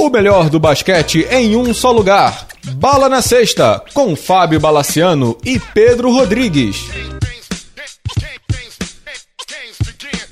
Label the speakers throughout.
Speaker 1: O melhor do basquete em um só lugar. Bala na Sexta, com Fábio Balaciano e Pedro Rodrigues.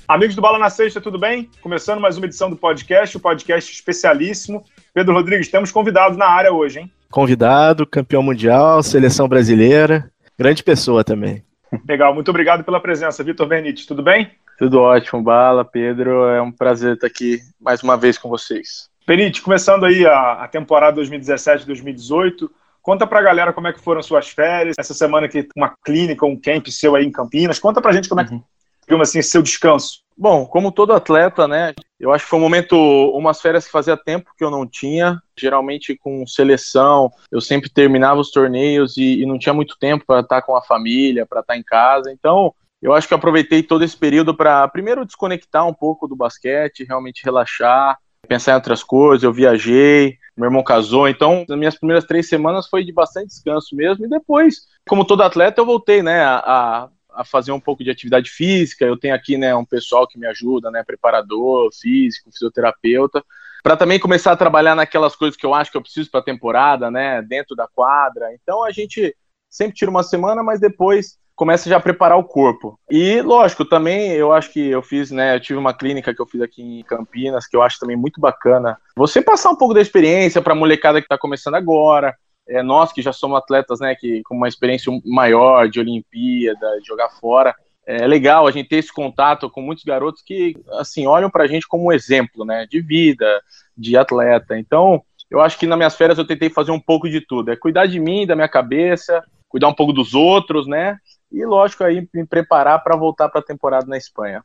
Speaker 2: Amigos do Bala na Sexta, tudo bem? Começando mais uma edição do podcast, o um podcast especialíssimo. Pedro Rodrigues, temos convidado na área hoje, hein?
Speaker 3: Convidado, campeão mundial, seleção brasileira, grande pessoa também.
Speaker 2: Legal, muito obrigado pela presença, Vitor Benites, tudo bem?
Speaker 4: Tudo ótimo, Bala, Pedro, é um prazer estar aqui mais uma vez com vocês.
Speaker 2: Benite, começando aí a, a temporada 2017-2018, conta pra galera como é que foram suas férias, essa semana aqui uma clínica, um camp seu aí em Campinas, conta pra gente como é que, uhum. assim, seu descanso.
Speaker 4: Bom, como todo atleta, né, eu acho que foi um momento, umas férias que fazia tempo que eu não tinha, geralmente com seleção, eu sempre terminava os torneios e, e não tinha muito tempo para estar com a família, para estar em casa, então eu acho que aproveitei todo esse período para primeiro desconectar um pouco do basquete, realmente relaxar, pensar em outras coisas, eu viajei, meu irmão casou, então as minhas primeiras três semanas foi de bastante descanso mesmo, e depois, como todo atleta, eu voltei, né, a, a fazer um pouco de atividade física, eu tenho aqui, né, um pessoal que me ajuda, né, preparador físico, fisioterapeuta, para também começar a trabalhar naquelas coisas que eu acho que eu preciso para a temporada, né, dentro da quadra, então a gente sempre tira uma semana, mas depois começa já a preparar o corpo. E, lógico, também eu acho que eu fiz, né, eu tive uma clínica que eu fiz aqui em Campinas, que eu acho também muito bacana. Você passar um pouco da experiência para a molecada que está começando agora, é, nós que já somos atletas, né, que com uma experiência maior de Olimpíada, de jogar fora, é legal a gente ter esse contato com muitos garotos que, assim, olham para a gente como um exemplo, né, de vida, de atleta. Então, eu acho que nas minhas férias eu tentei fazer um pouco de tudo, é cuidar de mim, da minha cabeça, cuidar um pouco dos outros, né, e, lógico, aí me preparar para voltar para a temporada na Espanha.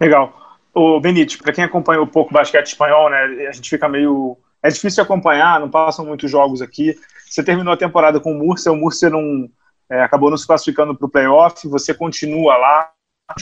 Speaker 2: Legal. O Benítez, para quem acompanha um pouco o basquete espanhol, né, a gente fica meio. É difícil acompanhar, não passam muitos jogos aqui. Você terminou a temporada com o Murcia, o Murcia não, é, acabou não se classificando para o playoff, você continua lá.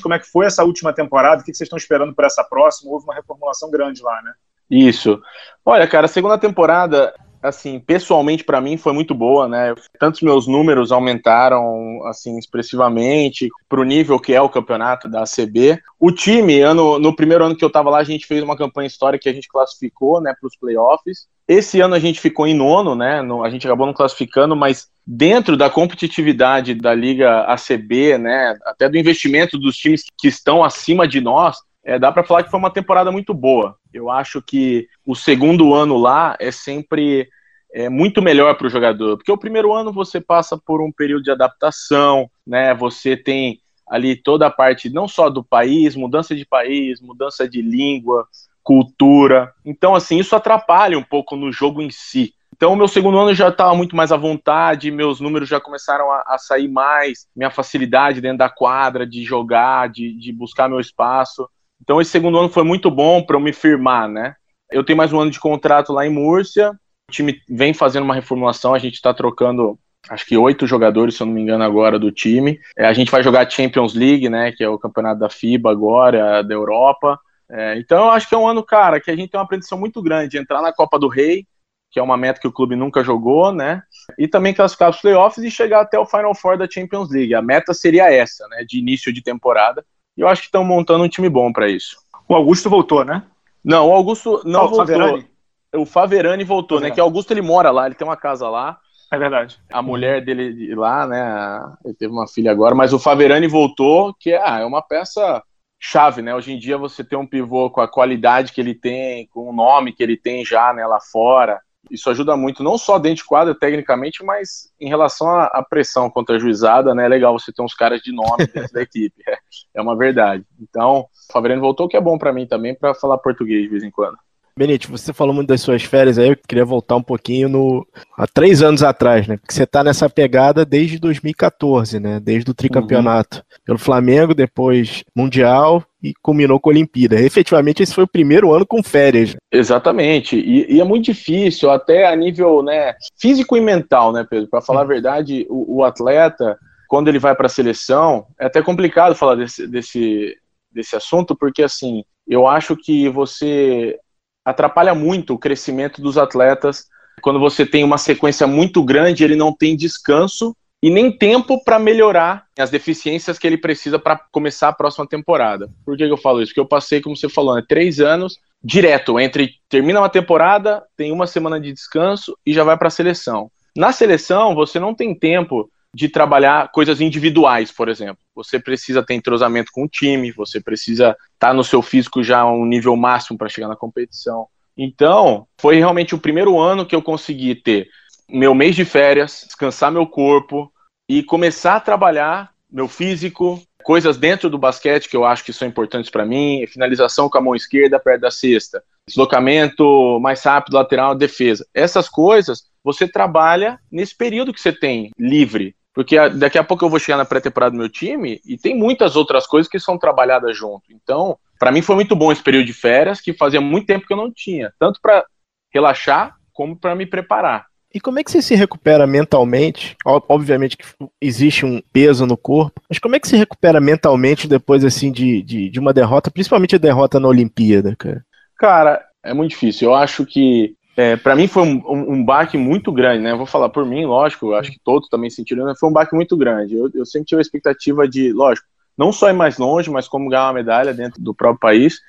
Speaker 2: Como é que foi essa última temporada? O que vocês estão esperando para essa próxima? Houve uma reformulação grande lá, né?
Speaker 4: Isso. Olha, cara, a segunda temporada assim, pessoalmente para mim foi muito boa, né? Tantos meus números aumentaram assim expressivamente para o nível que é o campeonato da ACB. O time, ano, no primeiro ano que eu estava lá, a gente fez uma campanha histórica que a gente classificou, né, para os playoffs. Esse ano a gente ficou em nono, né? No, a gente acabou não classificando, mas dentro da competitividade da liga ACB, né, até do investimento dos times que estão acima de nós, é, dá para falar que foi uma temporada muito boa. Eu acho que o segundo ano lá é sempre é, muito melhor para o jogador, porque o primeiro ano você passa por um período de adaptação, né? Você tem ali toda a parte não só do país, mudança de país, mudança de língua, cultura. Então, assim, isso atrapalha um pouco no jogo em si. Então, o meu segundo ano já estava muito mais à vontade, meus números já começaram a, a, sair mais, minha facilidade dentro da quadra de jogar, de, de buscar meu espaço. Então esse segundo ano foi muito bom para eu me firmar, né? Eu tenho mais um ano de contrato lá em Múrcia. O time vem fazendo uma reformulação, a gente está trocando acho que oito jogadores, se eu não me engano, agora do time. É, a gente vai jogar Champions League, né? Que é o campeonato da FIBA agora, da Europa. É, então eu acho que é um ano, cara, que a gente tem uma pretensão muito grande, entrar na Copa do Rei, que é uma meta que o clube nunca jogou, né? E também classificar os playoffs e chegar até o Final Four da Champions League. A meta seria essa, né? De início de temporada. E eu acho que estão montando um time bom para isso.
Speaker 2: O Augusto voltou, né?
Speaker 4: Não, o Augusto não oh, voltou. Faverani? O Faverani voltou, Faverani. né? Que o Augusto ele mora lá, ele tem uma casa lá.
Speaker 2: É verdade.
Speaker 4: A mulher dele lá, né? Ele teve uma filha agora, mas o Faverani voltou, que é, ah, é uma peça chave, né? Hoje em dia você tem um pivô com a qualidade que ele tem, com o nome que ele tem já, né, lá fora isso ajuda muito, não só dentro de quadra, tecnicamente, mas em relação à, pressão contra a juizada, né? É legal você ter uns caras de nome dentro da equipe. É, é uma verdade. Então, o Faverino voltou, que é bom para mim também, para falar português de vez em quando.
Speaker 3: Benite, você falou muito das suas férias aí, eu queria voltar um pouquinho no há três anos atrás, né? Porque você tá nessa pegada desde 2014, né? Desde o tricampeonato. Uhum. Pelo Flamengo, depois Mundial e culminou com a Olimpíada. Efetivamente, esse foi o primeiro ano com férias.
Speaker 4: Exatamente. E, e é muito difícil, até a nível né, físico e mental, né, Pedro? Para falar a verdade, o, o atleta, quando ele vai para a seleção, é até complicado falar desse, desse, desse assunto, porque assim, eu acho que você atrapalha muito o crescimento dos atletas. Quando você tem uma sequência muito grande, ele não tem descanso e nem tempo para melhorar as deficiências que ele precisa para começar a próxima temporada. Por que, que, eu falo isso? Porque eu passei, como você falou, né, três anos direto entre termina uma temporada, tem uma semana de descanso e já vai para a seleção. Na seleção, você não tem tempo de trabalhar coisas individuais, por exemplo. Você precisa ter entrosamento com o time, você precisa estar tá no seu físico já a um nível máximo para chegar na competição. Então, foi realmente o primeiro ano que eu consegui ter meu mês de férias, descansar meu corpo e começar a trabalhar meu físico, coisas dentro do basquete que eu acho que são importantes para mim, finalização com a mão esquerda perto da cesta, deslocamento mais rápido, lateral, defesa. Essas coisas você trabalha nesse período que você tem livre. Porque daqui a pouco eu vou chegar na pré-temporada do meu time e tem muitas outras coisas que são trabalhadas junto. Então, para mim foi muito bom esse período de férias, que fazia muito tempo que eu não tinha, tanto para relaxar como para me preparar.
Speaker 3: E como é que você se recupera mentalmente? Obviamente que existe um peso no corpo, mas como é que se recupera mentalmente depois assim de, de, de uma derrota, principalmente a derrota na Olimpíada, cara?
Speaker 4: Cara, é muito difícil. Eu acho que é, para mim foi um, um, baque muito grande, né? Eu vou falar por mim, lógico, eu acho que todos também sentiram, né? foi um baque muito grande. Eu, eu sempre tive a expectativa de, lógico, não só ir mais longe, mas como ganhar uma medalha dentro do próprio país.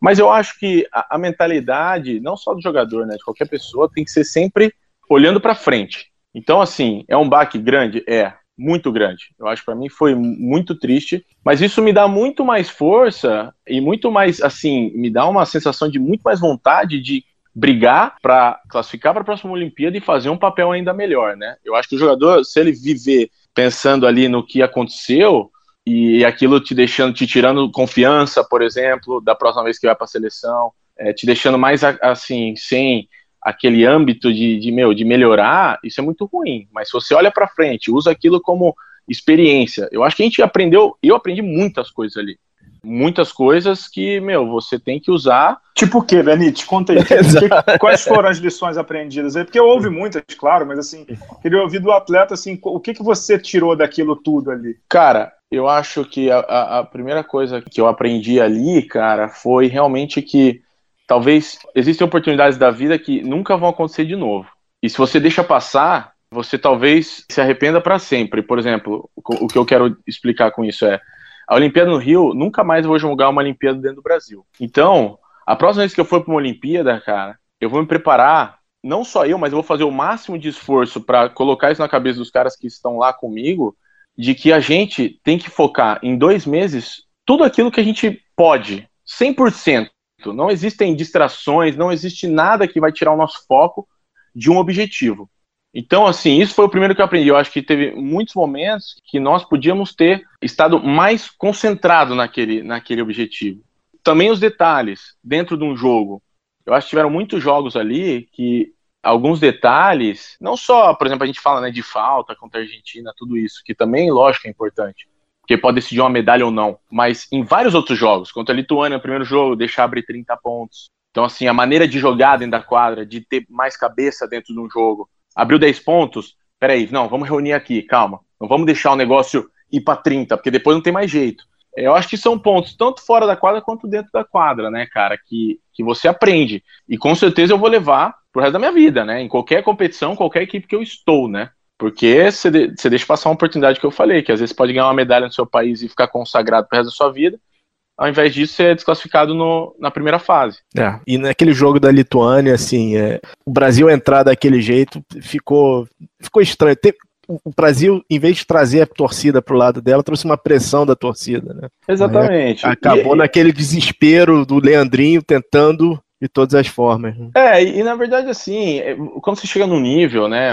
Speaker 4: Mas eu acho que a, a mentalidade, não só do jogador, né, de qualquer pessoa, tem que ser sempre olhando para frente. Então, assim, é um baque grande? É, muito grande. Eu acho que para mim foi muito triste, mas isso me dá muito mais força e muito mais, assim, me dá uma sensação de muito mais vontade de brigar para classificar para a próxima Olimpíada e fazer um papel ainda melhor, né? Eu acho que o jogador, se ele viver pensando ali no que aconteceu e aquilo te deixando, te tirando confiança, por exemplo, da próxima vez que vai para a seleção, é, te deixando mais assim sem aquele âmbito de, de meu de melhorar, isso é muito ruim. Mas se você olha para frente, usa aquilo como experiência, eu acho que a gente aprendeu, eu aprendi muitas coisas ali muitas coisas que, meu, você tem que usar.
Speaker 2: Tipo o quê, Benite? Conta aí. que, quais foram as lições aprendidas aí? Porque houve muitas, claro, mas assim, queria ouvir do atleta, assim, o que, que você tirou daquilo tudo ali?
Speaker 4: Cara, eu acho que a, a primeira coisa que eu aprendi ali, cara, foi realmente que talvez existem oportunidades da vida que nunca vão acontecer de novo. E se você deixa passar, você talvez se arrependa para sempre. Por exemplo, o que eu quero explicar com isso é a Olimpíada no Rio, nunca mais vou jogar uma Olimpíada dentro do Brasil. Então, a próxima vez que eu for para uma Olimpíada, cara, eu vou me preparar, não só eu, mas eu vou fazer o máximo de esforço para colocar isso na cabeça dos caras que estão lá comigo, de que a gente tem que focar em dois meses tudo aquilo que a gente pode, 100%. Não existem distrações, não existe nada que vai tirar o nosso foco de um objetivo. Então, assim, isso foi o primeiro que eu aprendi. Eu acho que teve muitos momentos que nós podíamos ter estado mais concentrado naquele, naquele objetivo. Também os detalhes dentro de um jogo. Eu acho que tiveram muitos jogos ali que alguns detalhes, não só, por exemplo, a gente fala né, de falta contra a Argentina, tudo isso, que também, lógico, é importante, porque pode decidir uma medalha ou não, mas em vários outros jogos, contra a Lituânia primeiro jogo, deixar abrir 30 pontos. Então, assim, a maneira de jogar dentro da quadra, de ter mais cabeça dentro de um jogo, abriu 10 pontos, peraí, não, vamos reunir aqui, calma. Não vamos deixar o negócio ir para 30, porque depois não tem mais jeito. Eu acho que são pontos tanto fora da quadra quanto dentro da quadra, né, cara, que, que você aprende. E com certeza eu vou levar pro resto da minha vida, né, em qualquer competição, qualquer equipe que eu estou, né. Porque você, de, você deixa passar uma oportunidade que eu falei, que às vezes pode ganhar uma medalha no seu país e ficar consagrado pro resto da sua vida, ao invés disso ser desclassificado no, na primeira fase.
Speaker 3: É, e naquele jogo da Lituânia, assim, é, o Brasil entrar daquele jeito ficou, ficou estranho. o Brasil, em vez de trazer a torcida para o lado dela, trouxe uma pressão da torcida, né?
Speaker 4: Exatamente.
Speaker 3: acabou e, naquele desespero do Leandrinho tentando de todas as formas. Né?
Speaker 4: É, e, na verdade, assim, é, quando você chega num nível, né,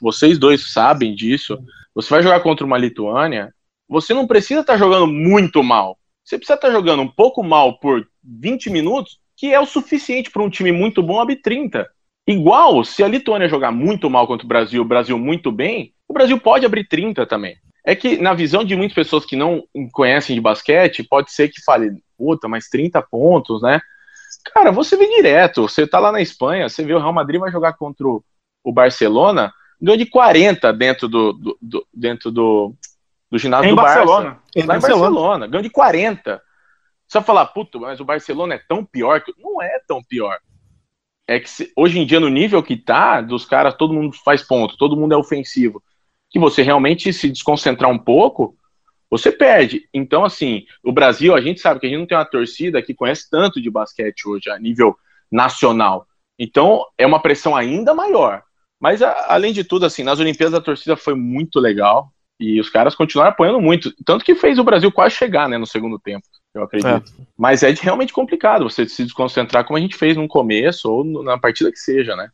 Speaker 4: vocês dois sabem disso, você vai jogar contra uma Lituânia, você não precisa estar tá jogando muito mal. Você precisa estar tá jogando um pouco mal por 20 minutos, que é o suficiente para um time muito bom abrir 30. Igual, se a Lituânia jogar muito mal contra o Brasil, o Brasil muito bem, o Brasil pode abrir 30 também. É que, na visão de muitas pessoas que não conhecem de basquete, pode ser que fale, puta, mas 30 pontos, né? Cara, você vê direto. Você tá lá na Espanha, você vê o Real Madrid vai jogar contra o Barcelona, ganhou de 40 dentro do, do, do dentro do, do ginásio em do Barcelona. Barça. Em lá Barcelona. em Barcelona. Ganhou de 40. Você vai falar, puto, mas o Barcelona é tão pior que. Não é tão pior. É que se, hoje em dia, no nível que tá, dos caras, todo mundo faz ponto, todo mundo é ofensivo. Que você realmente se desconcentrar um pouco, você perde. Então, assim, o Brasil, a gente sabe que a gente não tem uma torcida que conhece tanto de basquete hoje, a nível nacional. Então, é uma pressão ainda maior. Mas, a, além de tudo, assim, nas Olimpíadas a torcida foi muito legal e os caras continuaram apoiando muito. Tanto que fez o Brasil quase chegar, né, no segundo tempo, eu acredito. É. Mas é realmente complicado você se desconcentrar como a gente fez no começo ou na partida que seja, né?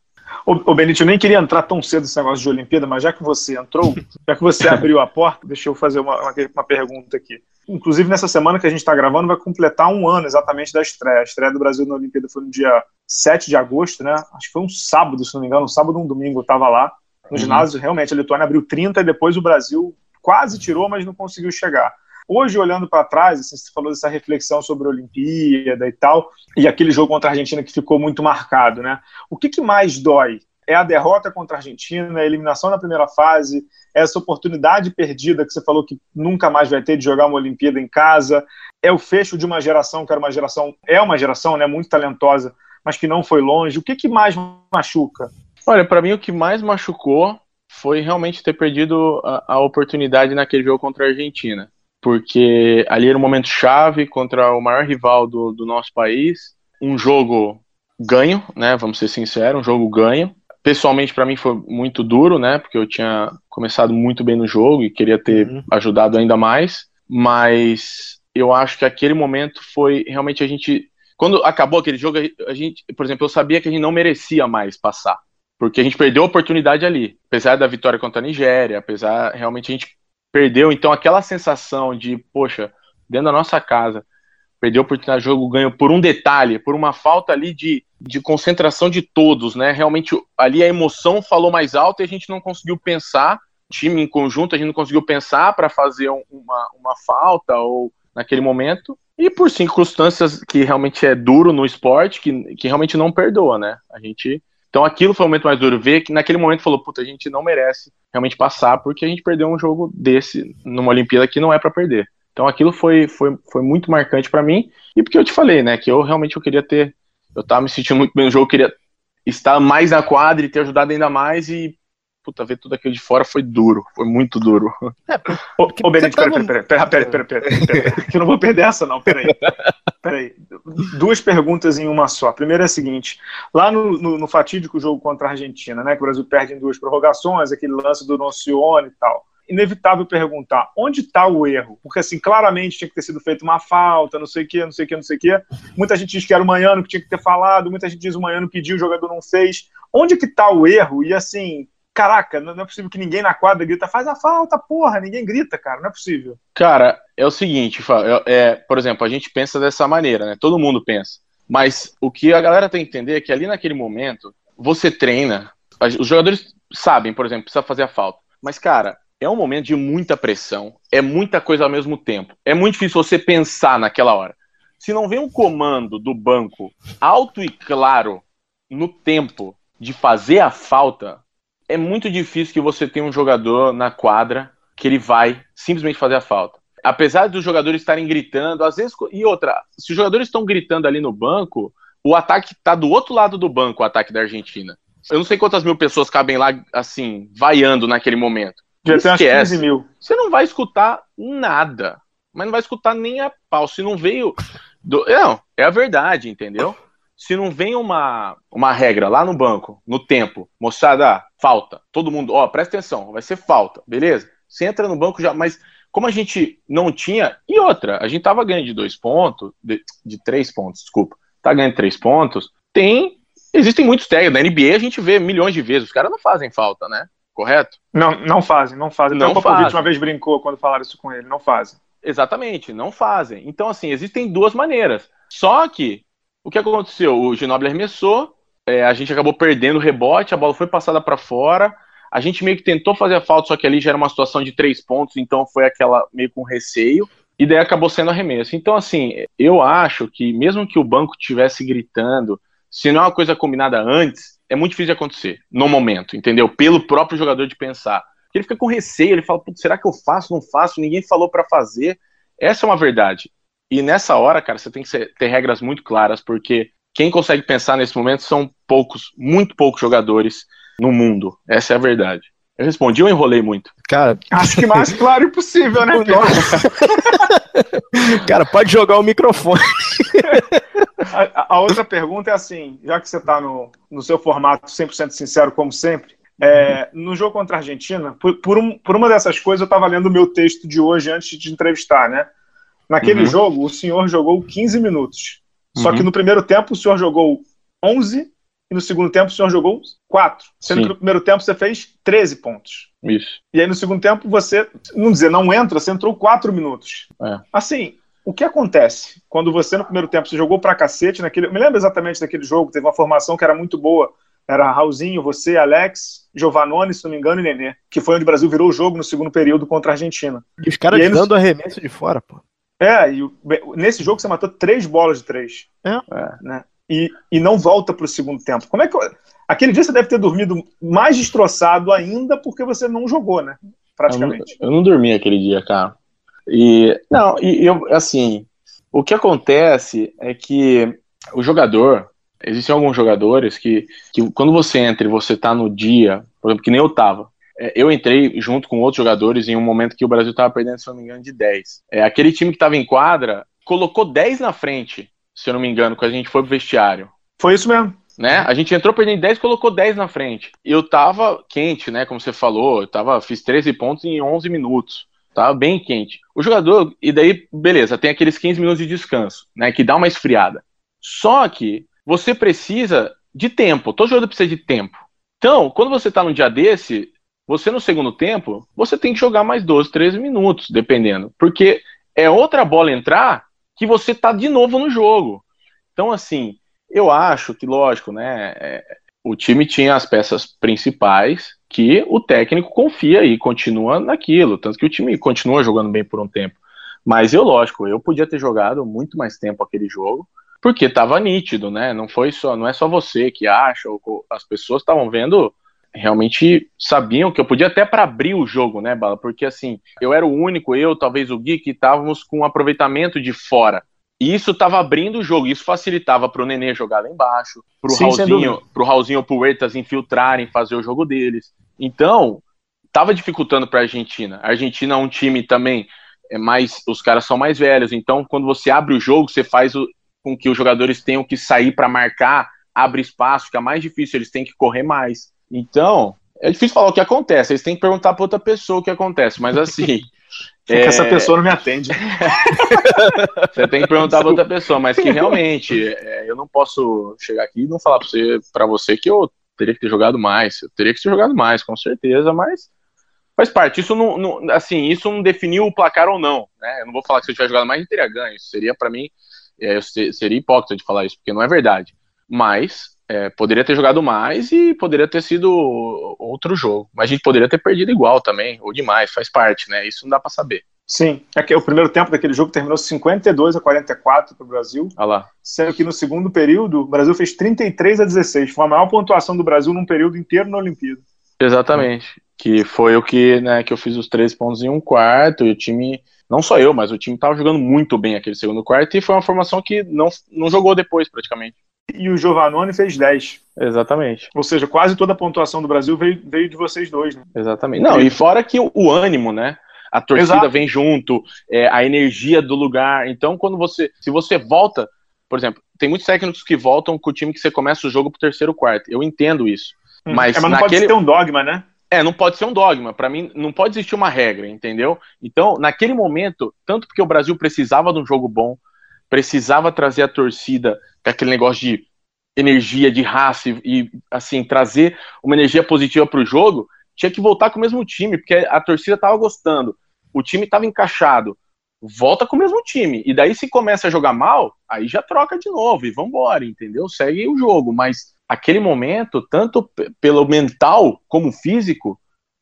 Speaker 2: Ô, Benito, eu nem queria entrar tão cedo nesse negócio de Olimpíada, mas já que você entrou, já que você abriu a porta, deixa eu fazer uma, uma, uma pergunta aqui. Inclusive, nessa semana que a gente está gravando, vai completar um ano exatamente da estreia. A estreia do Brasil na Olimpíada foi no dia 7 de agosto, né? Acho que foi um sábado, se não me engano, um sábado ou um domingo eu estava lá. No uhum. ginásio, realmente, a Lituânia abriu 30 e depois o Brasil quase tirou, mas não conseguiu chegar. Hoje, olhando para trás, assim, você falou dessa reflexão sobre a Olimpíada e tal, e aquele jogo contra a Argentina que ficou muito marcado, né? O que, que mais dói? É a derrota contra a Argentina, a eliminação na primeira fase, essa oportunidade perdida que você falou que nunca mais vai ter de jogar uma Olimpíada em casa, é o fecho de uma geração que era uma geração, é uma geração né, muito talentosa, mas que não foi longe. O que, que mais machuca?
Speaker 4: Olha, para mim o que mais machucou foi realmente ter perdido a, a oportunidade naquele jogo contra a Argentina porque ali era um momento chave contra o maior rival do, do nosso país, um jogo ganho, né? Vamos ser sinceros, um jogo ganho. Pessoalmente, para mim foi muito duro, né? Porque eu tinha começado muito bem no jogo e queria ter uhum. ajudado ainda mais. Mas eu acho que aquele momento foi realmente a gente. Quando acabou aquele jogo, a gente, por exemplo, eu sabia que a gente não merecia mais passar. Porque a gente perdeu a oportunidade ali. Apesar da vitória contra a Nigéria, apesar realmente a gente perdeu. Então, aquela sensação de, poxa, dentro da nossa casa, perdeu a oportunidade de jogo ganho por um detalhe, por uma falta ali de, de concentração de todos, né? Realmente, ali a emoção falou mais alto e a gente não conseguiu pensar, time em conjunto, a gente não conseguiu pensar para fazer uma, uma falta ou naquele momento. E por circunstâncias que realmente é duro no esporte, que, que realmente não perdoa, né? A gente então aquilo foi o momento mais duro, ver que naquele momento falou, puta, a gente não merece realmente passar porque a gente perdeu um jogo desse numa Olimpíada que não é para perder. Então aquilo foi, foi, foi muito marcante para mim e porque eu te falei, né, que eu realmente eu queria ter, eu tava me sentindo muito bem no jogo, queria estar mais na quadra e ter ajudado ainda mais e puta, ver tudo aquilo de fora foi duro, foi muito duro. É,
Speaker 2: ô, ô Benedito, peraí, peraí, peraí, peraí, peraí, peraí, peraí, que eu não vou perder essa não, peraí. Peraí, duas perguntas em uma só. A primeira é a seguinte, lá no, no, no fatídico jogo contra a Argentina, né, que o Brasil perde em duas prorrogações, aquele lance do Nocione e tal, inevitável perguntar onde está o erro, porque assim, claramente tinha que ter sido feita uma falta, não sei o que, não sei o que, não sei o que. Muita gente diz que era o Manhano que tinha que ter falado, muita gente diz que o Manhano pediu, o jogador não fez. Onde que está o erro? E assim, caraca, não é possível que ninguém na quadra grita, faz a falta, porra, ninguém grita, cara, não é possível.
Speaker 4: Cara, é o seguinte, é, por exemplo, a gente pensa dessa maneira, né? Todo mundo pensa. Mas o que a galera tem que entender é que ali naquele momento, você treina, os jogadores sabem, por exemplo, precisa fazer a falta. Mas, cara, é um momento de muita pressão, é muita coisa ao mesmo tempo. É muito difícil você pensar naquela hora. Se não vem um comando do banco alto e claro no tempo de fazer a falta, é muito difícil que você tenha um jogador na quadra que ele vai simplesmente fazer a falta. Apesar dos jogadores estarem gritando, às vezes. E outra, se os jogadores estão gritando ali no banco, o ataque está do outro lado do banco, o ataque da Argentina. Eu não sei quantas mil pessoas cabem lá, assim, vaiando naquele momento.
Speaker 2: Já tem umas 15 mil.
Speaker 4: Você não vai escutar nada. Mas não vai escutar nem a pau. Se não veio. Do... Não, é a verdade, entendeu? Se não vem uma, uma regra lá no banco, no tempo, moçada, ah, falta, todo mundo, ó, presta atenção, vai ser falta, beleza? Você entra no banco já, mas como a gente não tinha, e outra, a gente tava ganhando de dois pontos, de, de três pontos, desculpa, tá ganhando três pontos, tem, existem muitos técnicos, na NBA a gente vê milhões de vezes, os caras não fazem falta, né? Correto?
Speaker 2: Não, não fazem, não fazem. Não Até o Popovich uma vez brincou quando falaram isso com ele, não fazem.
Speaker 4: Exatamente, não fazem. Então, assim, existem duas maneiras. Só que o que aconteceu? O Ginobili arremessou, é, a gente acabou perdendo o rebote, a bola foi passada para fora. A gente meio que tentou fazer a falta, só que ali já era uma situação de três pontos, então foi aquela meio com receio. E daí acabou sendo arremesso. Então, assim, eu acho que mesmo que o banco estivesse gritando, se não é uma coisa combinada antes, é muito difícil de acontecer no momento, entendeu? Pelo próprio jogador de pensar. Porque ele fica com receio, ele fala, será que eu faço, não faço? Ninguém falou para fazer. Essa é uma verdade. E nessa hora, cara, você tem que ser, ter regras muito claras, porque quem consegue pensar nesse momento são poucos, muito poucos jogadores no mundo. Essa é a verdade. Eu respondi ou enrolei muito?
Speaker 3: Cara,
Speaker 2: Acho que mais claro impossível, né, Pedro?
Speaker 3: cara, pode jogar o microfone.
Speaker 2: A, a outra pergunta é assim, já que você está no, no seu formato 100% sincero, como sempre, é, no jogo contra a Argentina, por, por, um, por uma dessas coisas, eu estava lendo o meu texto de hoje antes de entrevistar, né? Naquele
Speaker 4: Uhum.
Speaker 2: jogo, o senhor jogou 15 minutos. Só
Speaker 4: Uhum.
Speaker 2: que no primeiro tempo, o senhor jogou 11 e no segundo tempo, o senhor jogou 4. Sendo
Speaker 4: Sim.
Speaker 2: que no primeiro tempo, você fez 13 pontos.
Speaker 4: Isso.
Speaker 2: E aí no segundo tempo você, não dizer, não entra, você entrou quatro minutos.
Speaker 4: É.
Speaker 2: Assim, o que acontece quando você no primeiro tempo você jogou pra cacete naquele, eu me lembro exatamente daquele jogo, teve uma formação que era muito boa, era Raulzinho, você, Alex, Giovanoni, se não me engano, e Nenê, que foi onde o Brasil virou o jogo no segundo período contra a Argentina.
Speaker 3: E os caras
Speaker 2: E aí no-
Speaker 3: dando arremesso de fora, pô.
Speaker 2: É, e o- nesse jogo você matou três bolas de três.
Speaker 3: É.
Speaker 2: Né? E, e não volta pro segundo tempo. Como é que. Aquele dia você deve ter dormido mais destroçado ainda porque você não jogou, né? Praticamente.
Speaker 4: Eu não, eu não dormi aquele dia, cara. E não, e eu assim, o que acontece é que o jogador, existem alguns jogadores que, que quando você entra e você tá no dia, por exemplo, que nem eu tava. É, Eu entrei junto com outros jogadores em um momento que o Brasil tava perdendo, se eu não me engano, de 10. É, aquele time que tava em quadra colocou 10 na frente, se eu não me engano, quando a gente foi pro vestiário
Speaker 2: Foi isso mesmo.
Speaker 4: né? A gente entrou perdendo 10 colocou 10 na frente. Eu tava quente, né? Como você falou, eu tava, fiz 13 pontos em 11 minutos. Tava bem quente. O jogador, e daí, beleza, tem aqueles 15 minutos de descanso, né? Que dá uma esfriada. Só que você precisa de tempo. Todo jogador precisa de tempo. Então, quando você tá num dia desse, você no segundo tempo, você tem que jogar mais 12, 13 minutos, dependendo. Porque é outra bola entrar que você tá de novo no jogo. Então, assim, eu acho que, lógico, né? é, o time tinha as peças principais que o técnico confia e continua naquilo. Tanto que o time continua jogando bem por um tempo. Mas eu, lógico, eu podia ter jogado muito mais tempo aquele jogo, porque estava nítido, né? Não foi só, não é só você que acha, as pessoas estavam vendo, realmente sabiam que eu podia até para abrir o jogo, né, Bala? Porque assim, eu era o único, eu, talvez o Gui, que estávamos com um aproveitamento de fora. E isso estava abrindo o jogo, isso facilitava para o Nenê jogar lá embaixo, para o Raulzinho, pro Raulzinho ou pro Huertas infiltrarem, fazer o jogo deles. Então, estava dificultando para a Argentina. A Argentina é um time também é mais, os caras são mais velhos. Então, quando você abre o jogo, você faz o, com que os jogadores tenham que sair para marcar, abre espaço, fica mais difícil, eles têm que correr mais. Então, é difícil falar o que acontece. Eles têm que perguntar para outra pessoa o que acontece. Mas assim,
Speaker 2: É que essa pessoa não me atende.
Speaker 4: Você tem que perguntar para outra pessoa, mas que realmente é, eu não posso chegar aqui e não falar para você, pra você que eu teria que ter jogado mais. Eu teria que ter jogado mais, com certeza, mas faz parte. Isso não, não- assim, isso não definiu o placar ou não. Né? Eu não vou falar que se eu tivesse jogado mais, eu teria ganho. Isso seria para mim, é, seria hipócrita de falar isso, porque não é verdade. Mas é, poderia ter jogado mais e poderia ter sido outro jogo. Mas a gente poderia ter perdido igual também, ou demais, faz parte, né? Isso não dá para saber.
Speaker 2: Sim. É que o primeiro tempo daquele jogo terminou 52 a 44 para o Brasil,
Speaker 4: Olha lá.
Speaker 2: sendo que no segundo período o Brasil fez 33 a 16. Foi a maior pontuação do Brasil num período inteiro na Olimpíada.
Speaker 4: Exatamente. Que foi o que, né, que eu fiz os três pontos em um quarto, e o time, não só eu, mas o time tava jogando muito bem aquele segundo quarto, e foi uma formação que não, não jogou depois, praticamente.
Speaker 2: E o Giovannone fez 10.
Speaker 4: Exatamente.
Speaker 2: Ou seja, quase toda a pontuação do Brasil veio, veio de vocês dois. Né?
Speaker 4: Exatamente. Não, e fora que o, o ânimo, né? A torcida
Speaker 2: Exato.
Speaker 4: vem junto, é, a energia do lugar. Então, quando você. Se você volta, por exemplo, tem muitos técnicos que voltam com o time que você começa o jogo pro terceiro quarto. Eu entendo isso. Mas
Speaker 2: é, mas não
Speaker 4: naquele-
Speaker 2: pode ter um dogma, né?
Speaker 4: É, não pode ser um dogma. Para mim, não pode existir uma regra, entendeu? Então, naquele momento, tanto porque o Brasil precisava de um jogo bom, precisava trazer a torcida com aquele negócio de energia, de raça e, e, assim, trazer uma energia positiva para o jogo, tinha que voltar com o mesmo time, porque a torcida estava gostando, o time estava encaixado. Volta com o mesmo time. E daí, se começa a jogar mal, aí já troca de novo e vambora, entendeu? Segue o jogo. Mas aquele momento, tanto pelo mental como físico,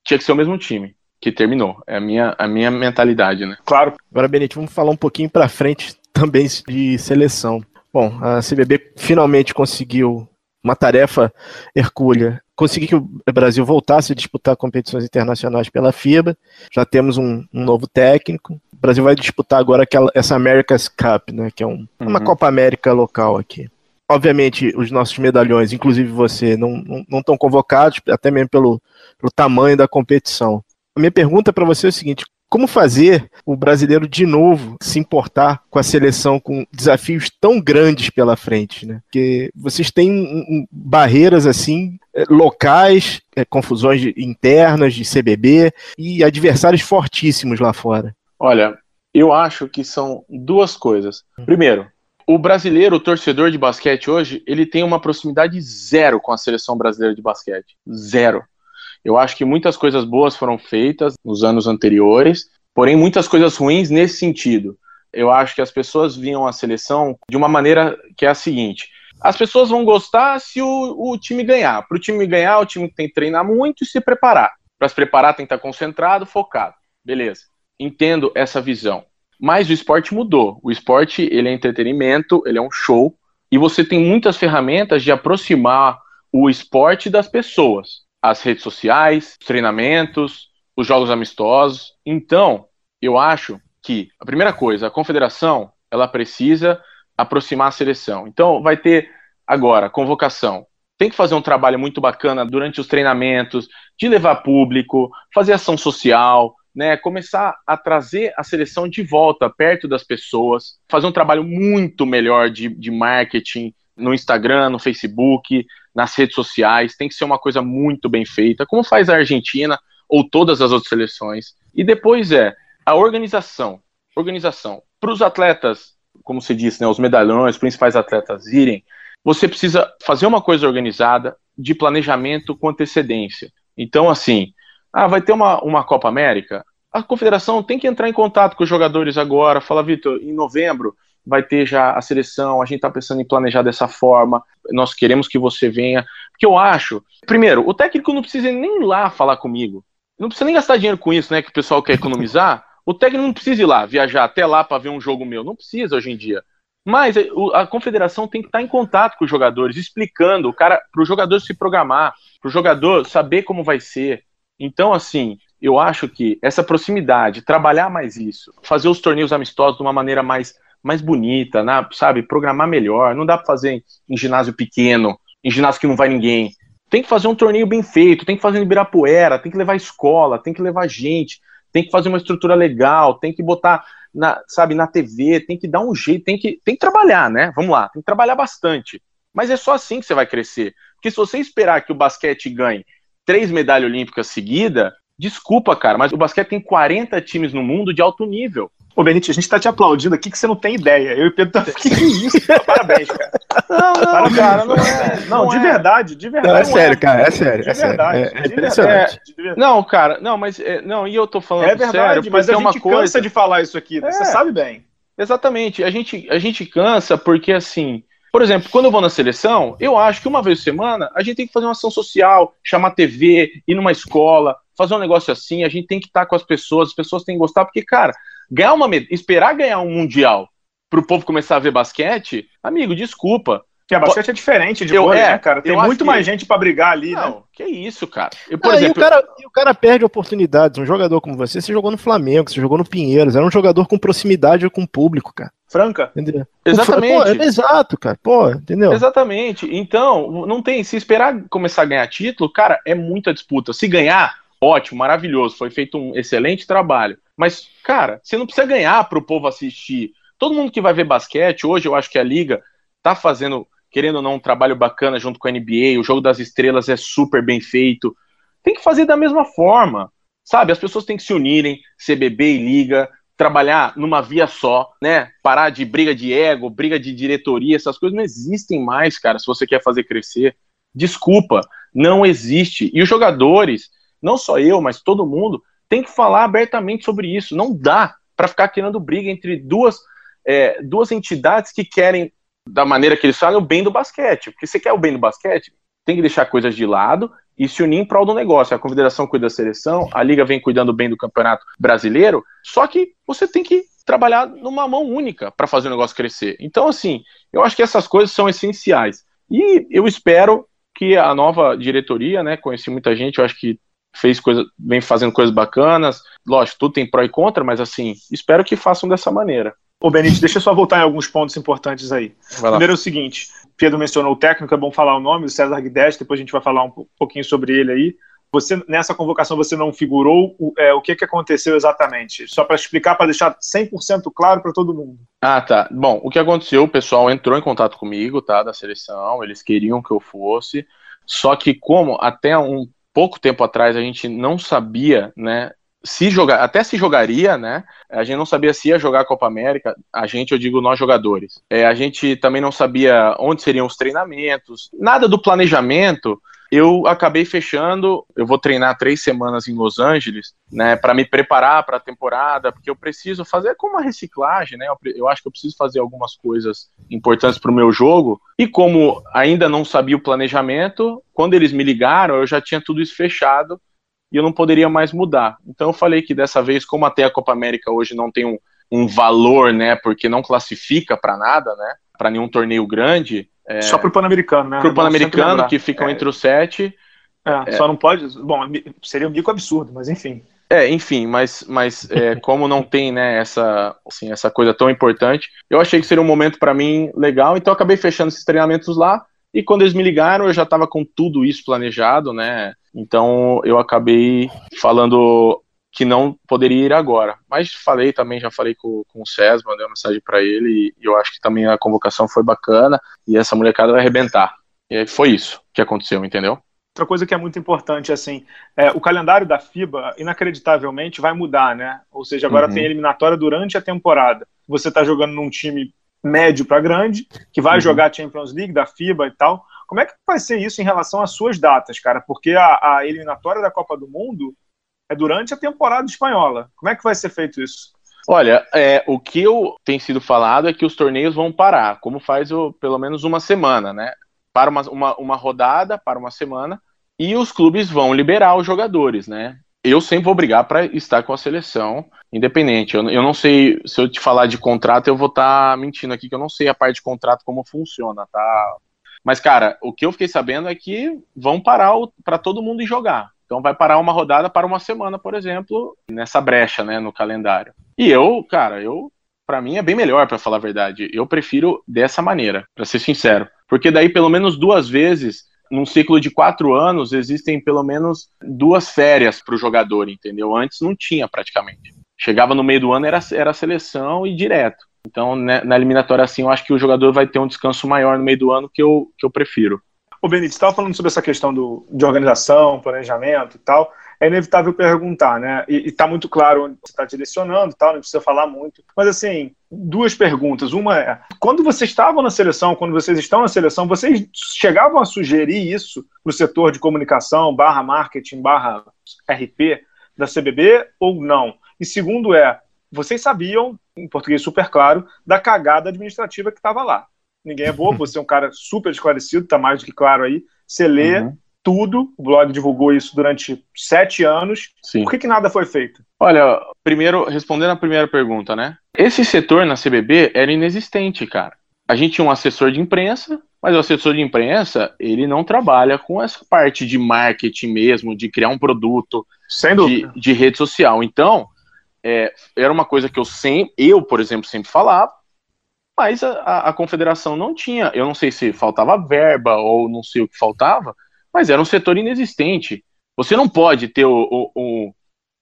Speaker 4: tinha que ser o mesmo time que terminou. É a minha, a minha mentalidade, né?
Speaker 2: Claro.
Speaker 3: Agora, Benito, vamos falar um pouquinho para frente também de seleção. Bom, a CBB finalmente conseguiu uma tarefa hercúlea, conseguir que o Brasil voltasse a disputar competições internacionais pela FIBA. Já temos um, um novo técnico. O Brasil vai disputar agora aquela, essa America's Cup, né, que é um- uma
Speaker 4: Uhum.
Speaker 3: Copa América local aqui. Obviamente, os nossos medalhões, inclusive você, não estão não, não convocados, até mesmo pelo, pelo tamanho da competição. A minha pergunta para você é o seguinte: como fazer o brasileiro de novo se importar com a seleção com desafios tão grandes pela frente, né? Porque vocês têm um, um, barreiras assim é, locais, é, confusões de, internas de CBB e adversários fortíssimos lá fora.
Speaker 4: Olha, eu acho que são duas coisas. Primeiro, o brasileiro, o torcedor de basquete hoje, ele tem uma proximidade zero com a seleção brasileira de basquete. Zero. Eu acho que muitas coisas boas foram feitas nos anos anteriores, porém muitas coisas ruins nesse sentido. Eu acho que as pessoas viam a seleção de uma maneira que é a seguinte: as pessoas vão gostar se o, o time ganhar. Para o time ganhar, o time tem que treinar muito e se preparar. Para se preparar, tem que estar concentrado, focado. Beleza. Entendo essa visão. Mas o esporte mudou. O esporte ele é entretenimento, ele é um show, e você tem muitas ferramentas de aproximar o esporte das pessoas as redes sociais, os treinamentos, os jogos amistosos. Então, eu acho que a primeira coisa, a confederação, ela precisa aproximar a seleção. Então, vai ter agora convocação. Tem que fazer um trabalho muito bacana durante os treinamentos, de levar público, fazer ação social, né, começar a trazer a seleção de volta perto das pessoas, fazer um trabalho muito melhor de, de marketing no Instagram, no Facebook, nas redes sociais, tem que ser uma coisa muito bem feita, como faz a Argentina ou todas as outras seleções. E depois é a organização. Organização. Para os atletas, como se disse, né, os medalhões, principais atletas irem, você precisa fazer uma coisa organizada de planejamento com antecedência. Então, assim, ah, vai ter uma, uma Copa América? A confederação tem que entrar em contato com os jogadores agora, fala, Vitor, em novembro vai ter já a seleção, a gente está pensando em planejar dessa forma, nós queremos que você venha. Porque eu acho, primeiro, o técnico não precisa nem ir lá falar comigo. Não precisa nem gastar dinheiro com isso, né? Que o pessoal quer economizar. O técnico não precisa ir lá, viajar até lá para ver um jogo meu. Não precisa hoje em dia. Mas a confederação tem que estar em contato com os jogadores, explicando o cara para o jogador se programar, para o jogador saber como vai ser. Então, assim, eu acho que essa proximidade, trabalhar mais isso, fazer os torneios amistosos de uma maneira mais mais bonita, né? sabe? Programar melhor. Não dá para fazer em, ginásio pequeno, em ginásio que não vai ninguém. Tem que fazer um torneio bem feito, tem que fazer em Ibirapuera, tem que levar escola, tem que levar gente, tem que fazer uma estrutura legal, tem que botar, na, sabe, na TV, tem que dar um jeito, tem que, tem que trabalhar, né? Vamos lá, tem que trabalhar bastante. Mas é só assim que você vai crescer. Porque se você esperar que o basquete ganhe três medalhas olímpicas seguidas, desculpa, cara, mas o basquete tem 40 times no mundo de alto nível.
Speaker 2: Ô, Benite, a gente tá te aplaudindo aqui que você não tem ideia. Eu e Pedro tá. Que, que é isso? Parabéns, cara.
Speaker 4: Não, não, Parabéns. cara, não é.
Speaker 2: Não, não de é. verdade, de verdade. Não,
Speaker 3: é sério, cara, é sério. De é verdade. É, é impressionante.
Speaker 4: É, não, cara, não, mas. É, não, e eu tô falando é verdade, sério,
Speaker 2: mas a gente uma coisa... cansa de falar isso aqui, né? você sabe bem.
Speaker 4: Exatamente. A gente, a gente cansa porque, assim. Por exemplo, quando eu vou na seleção, eu acho que uma vez por semana a gente tem que fazer uma ação social, chamar TV, ir numa escola, fazer um negócio assim, a gente tem que estar com as pessoas, as pessoas têm que gostar, porque, cara, ganhar uma esperar ganhar um mundial para o povo começar a ver basquete, amigo, desculpa.
Speaker 2: Que a basquete é diferente de eu, vôlei, é, né, cara? Tem muito mais gente para brigar ali,
Speaker 4: não,
Speaker 2: né?
Speaker 4: Que isso, cara.
Speaker 3: Eu, por exemplo, e o, cara, e o cara perde oportunidades. Um jogador como você, você jogou no Flamengo, você jogou no Pinheiros, era um jogador com proximidade com o público, cara.
Speaker 2: Franca?
Speaker 3: Entendeu?
Speaker 4: Exatamente. Pô, é
Speaker 3: exato, cara. Pô, entendeu?
Speaker 4: Exatamente. Então, não tem. Se esperar começar a ganhar título, cara, é muita disputa. Se ganhar, ótimo, maravilhoso. Foi feito um excelente trabalho. Mas, cara, você não precisa ganhar para o povo assistir. Todo mundo que vai ver basquete, hoje eu acho que a Liga tá fazendo, querendo ou não, um trabalho bacana junto com a NBA. O jogo das estrelas é super bem feito. Tem que fazer da mesma forma. Sabe? As pessoas têm que se unirem, CBB e Liga, trabalhar numa via só, né? Parar de briga de ego, briga de diretoria, essas coisas não existem mais, cara, se você quer fazer crescer. Desculpa, não existe. E os jogadores, não só eu, mas todo mundo, tem que falar abertamente sobre isso. Não dá para ficar criando briga entre duas, é, duas entidades que querem, da maneira que eles falam, o bem do basquete. Porque você quer o bem do basquete, tem que deixar coisas de lado e se unir em prol do negócio. A confederação cuida da seleção, a liga vem cuidando bem do campeonato brasileiro, só que você tem que trabalhar numa mão única para fazer o negócio crescer. Então, assim, eu acho que essas coisas são essenciais. E eu espero que a nova diretoria, né, conheci muita gente, eu acho que fez coisa, vem fazendo coisas bacanas. Lógico, tudo tem pró e contra, mas assim, espero que façam dessa maneira.
Speaker 2: Ô, Benite, deixa eu só voltar em alguns pontos importantes aí. Primeiro é o seguinte: Pedro mencionou o técnico, é bom falar o nome, o César Guedes, depois a gente vai falar um pouquinho sobre ele aí. Você nessa convocação você não figurou. O, é, o que, que aconteceu exatamente? Só para explicar, para deixar 100% claro para todo mundo.
Speaker 4: Ah, tá. Bom, o que aconteceu? O pessoal entrou em contato comigo, tá, da seleção. Eles queriam que eu fosse. Só que como até um pouco tempo atrás a gente não sabia, né, se jogar, até se jogaria, né? A gente não sabia se ia jogar a Copa América, a gente, eu digo nós jogadores. É, a gente também não sabia onde seriam os treinamentos, nada do planejamento eu acabei fechando. Eu vou treinar três semanas em Los Angeles, né, para me preparar para a temporada, porque eu preciso fazer como uma reciclagem, né? Eu, eu acho que eu preciso fazer algumas coisas importantes para o meu jogo. E como ainda não sabia o planejamento, quando eles me ligaram, eu já tinha tudo isso fechado e eu não poderia mais mudar. Então eu falei que dessa vez, como até a Copa América hoje não tem um, um valor, né, porque não classifica para nada, né, para nenhum torneio grande,
Speaker 2: é, só para o Pan-Americano, né?
Speaker 4: Para o Pan-Americano, que ficam é, entre os sete.
Speaker 2: É, é, só não pode. Bom, seria um bico absurdo, mas enfim.
Speaker 4: É, enfim, mas, mas é, como não tem né, essa, assim, essa coisa tão importante, eu achei que seria um momento para mim legal, então acabei fechando esses treinamentos lá. E quando eles me ligaram, eu já estava com tudo isso planejado, né? Então eu acabei falando que não poderia ir agora. Mas falei também, já falei com, com o César, mandei uma mensagem para ele e eu acho que também a convocação foi bacana e essa molecada vai arrebentar. E foi isso que aconteceu, entendeu?
Speaker 2: Outra coisa que é muito importante, assim, é, o calendário da FIBA, inacreditavelmente, vai mudar, né? Ou seja, agora uhum. tem eliminatória durante a temporada. Você está jogando num time médio para grande, que vai uhum. jogar a Champions League da FIBA e tal. Como é que vai ser isso em relação às suas datas, cara? Porque a, a eliminatória da Copa do Mundo é durante a temporada espanhola. Como é que vai ser feito isso?
Speaker 4: Olha, é, o que eu, tem sido falado é que os torneios vão parar, como faz o, pelo menos uma semana, né? Para uma, uma, uma rodada, para uma semana, e os clubes vão liberar os jogadores, né? Eu sempre vou brigar para estar com a seleção independente. Eu, eu, não sei, se eu te falar de contrato, eu vou estar tá mentindo aqui, que eu não sei a parte de contrato como funciona, tá? Mas, cara, o que eu fiquei sabendo é que vão parar para todo mundo ir jogar. Então vai parar uma rodada para uma semana, por exemplo, nessa brecha, né, no calendário. E eu, cara, eu para mim é bem melhor, para falar a verdade. Eu prefiro dessa maneira, para ser sincero, porque daí pelo menos duas vezes num ciclo de quatro anos existem pelo menos duas férias para o jogador, entendeu? Antes não tinha praticamente. Chegava no meio do ano era era seleção e direto. Então, né, na eliminatória assim, eu acho que o jogador vai ter um descanso maior no meio do ano que eu, que eu prefiro.
Speaker 2: O Benito, estava falando sobre essa questão do, de organização, planejamento e tal. É inevitável perguntar, né? E está muito claro onde você está direcionando tal, não precisa falar muito. Mas, assim, duas perguntas. Uma é: quando vocês estavam na seleção, quando vocês estão na seleção, vocês chegavam a sugerir isso no setor de comunicação, barra marketing, barra RP da CBB ou não? E segundo é: vocês sabiam, em português super claro, da cagada administrativa que estava lá ninguém é bobo, você é um cara super esclarecido, tá mais do que claro aí. Você lê uhum. tudo, o blog divulgou isso durante sete anos. Sim. Por que, que nada foi feito?
Speaker 4: Olha, primeiro, respondendo a primeira pergunta, né? Esse setor na CBB era inexistente, cara. A gente tinha um assessor de imprensa, mas o assessor de imprensa, ele não trabalha com essa parte de marketing mesmo, de criar um produto de, de, rede social. Então, é, era uma coisa que eu sempre, eu, por exemplo, sempre falava, mas a, a, confederação não tinha. Eu não sei se faltava verba ou não sei o que faltava, mas era um setor inexistente. Você não pode ter o, o, o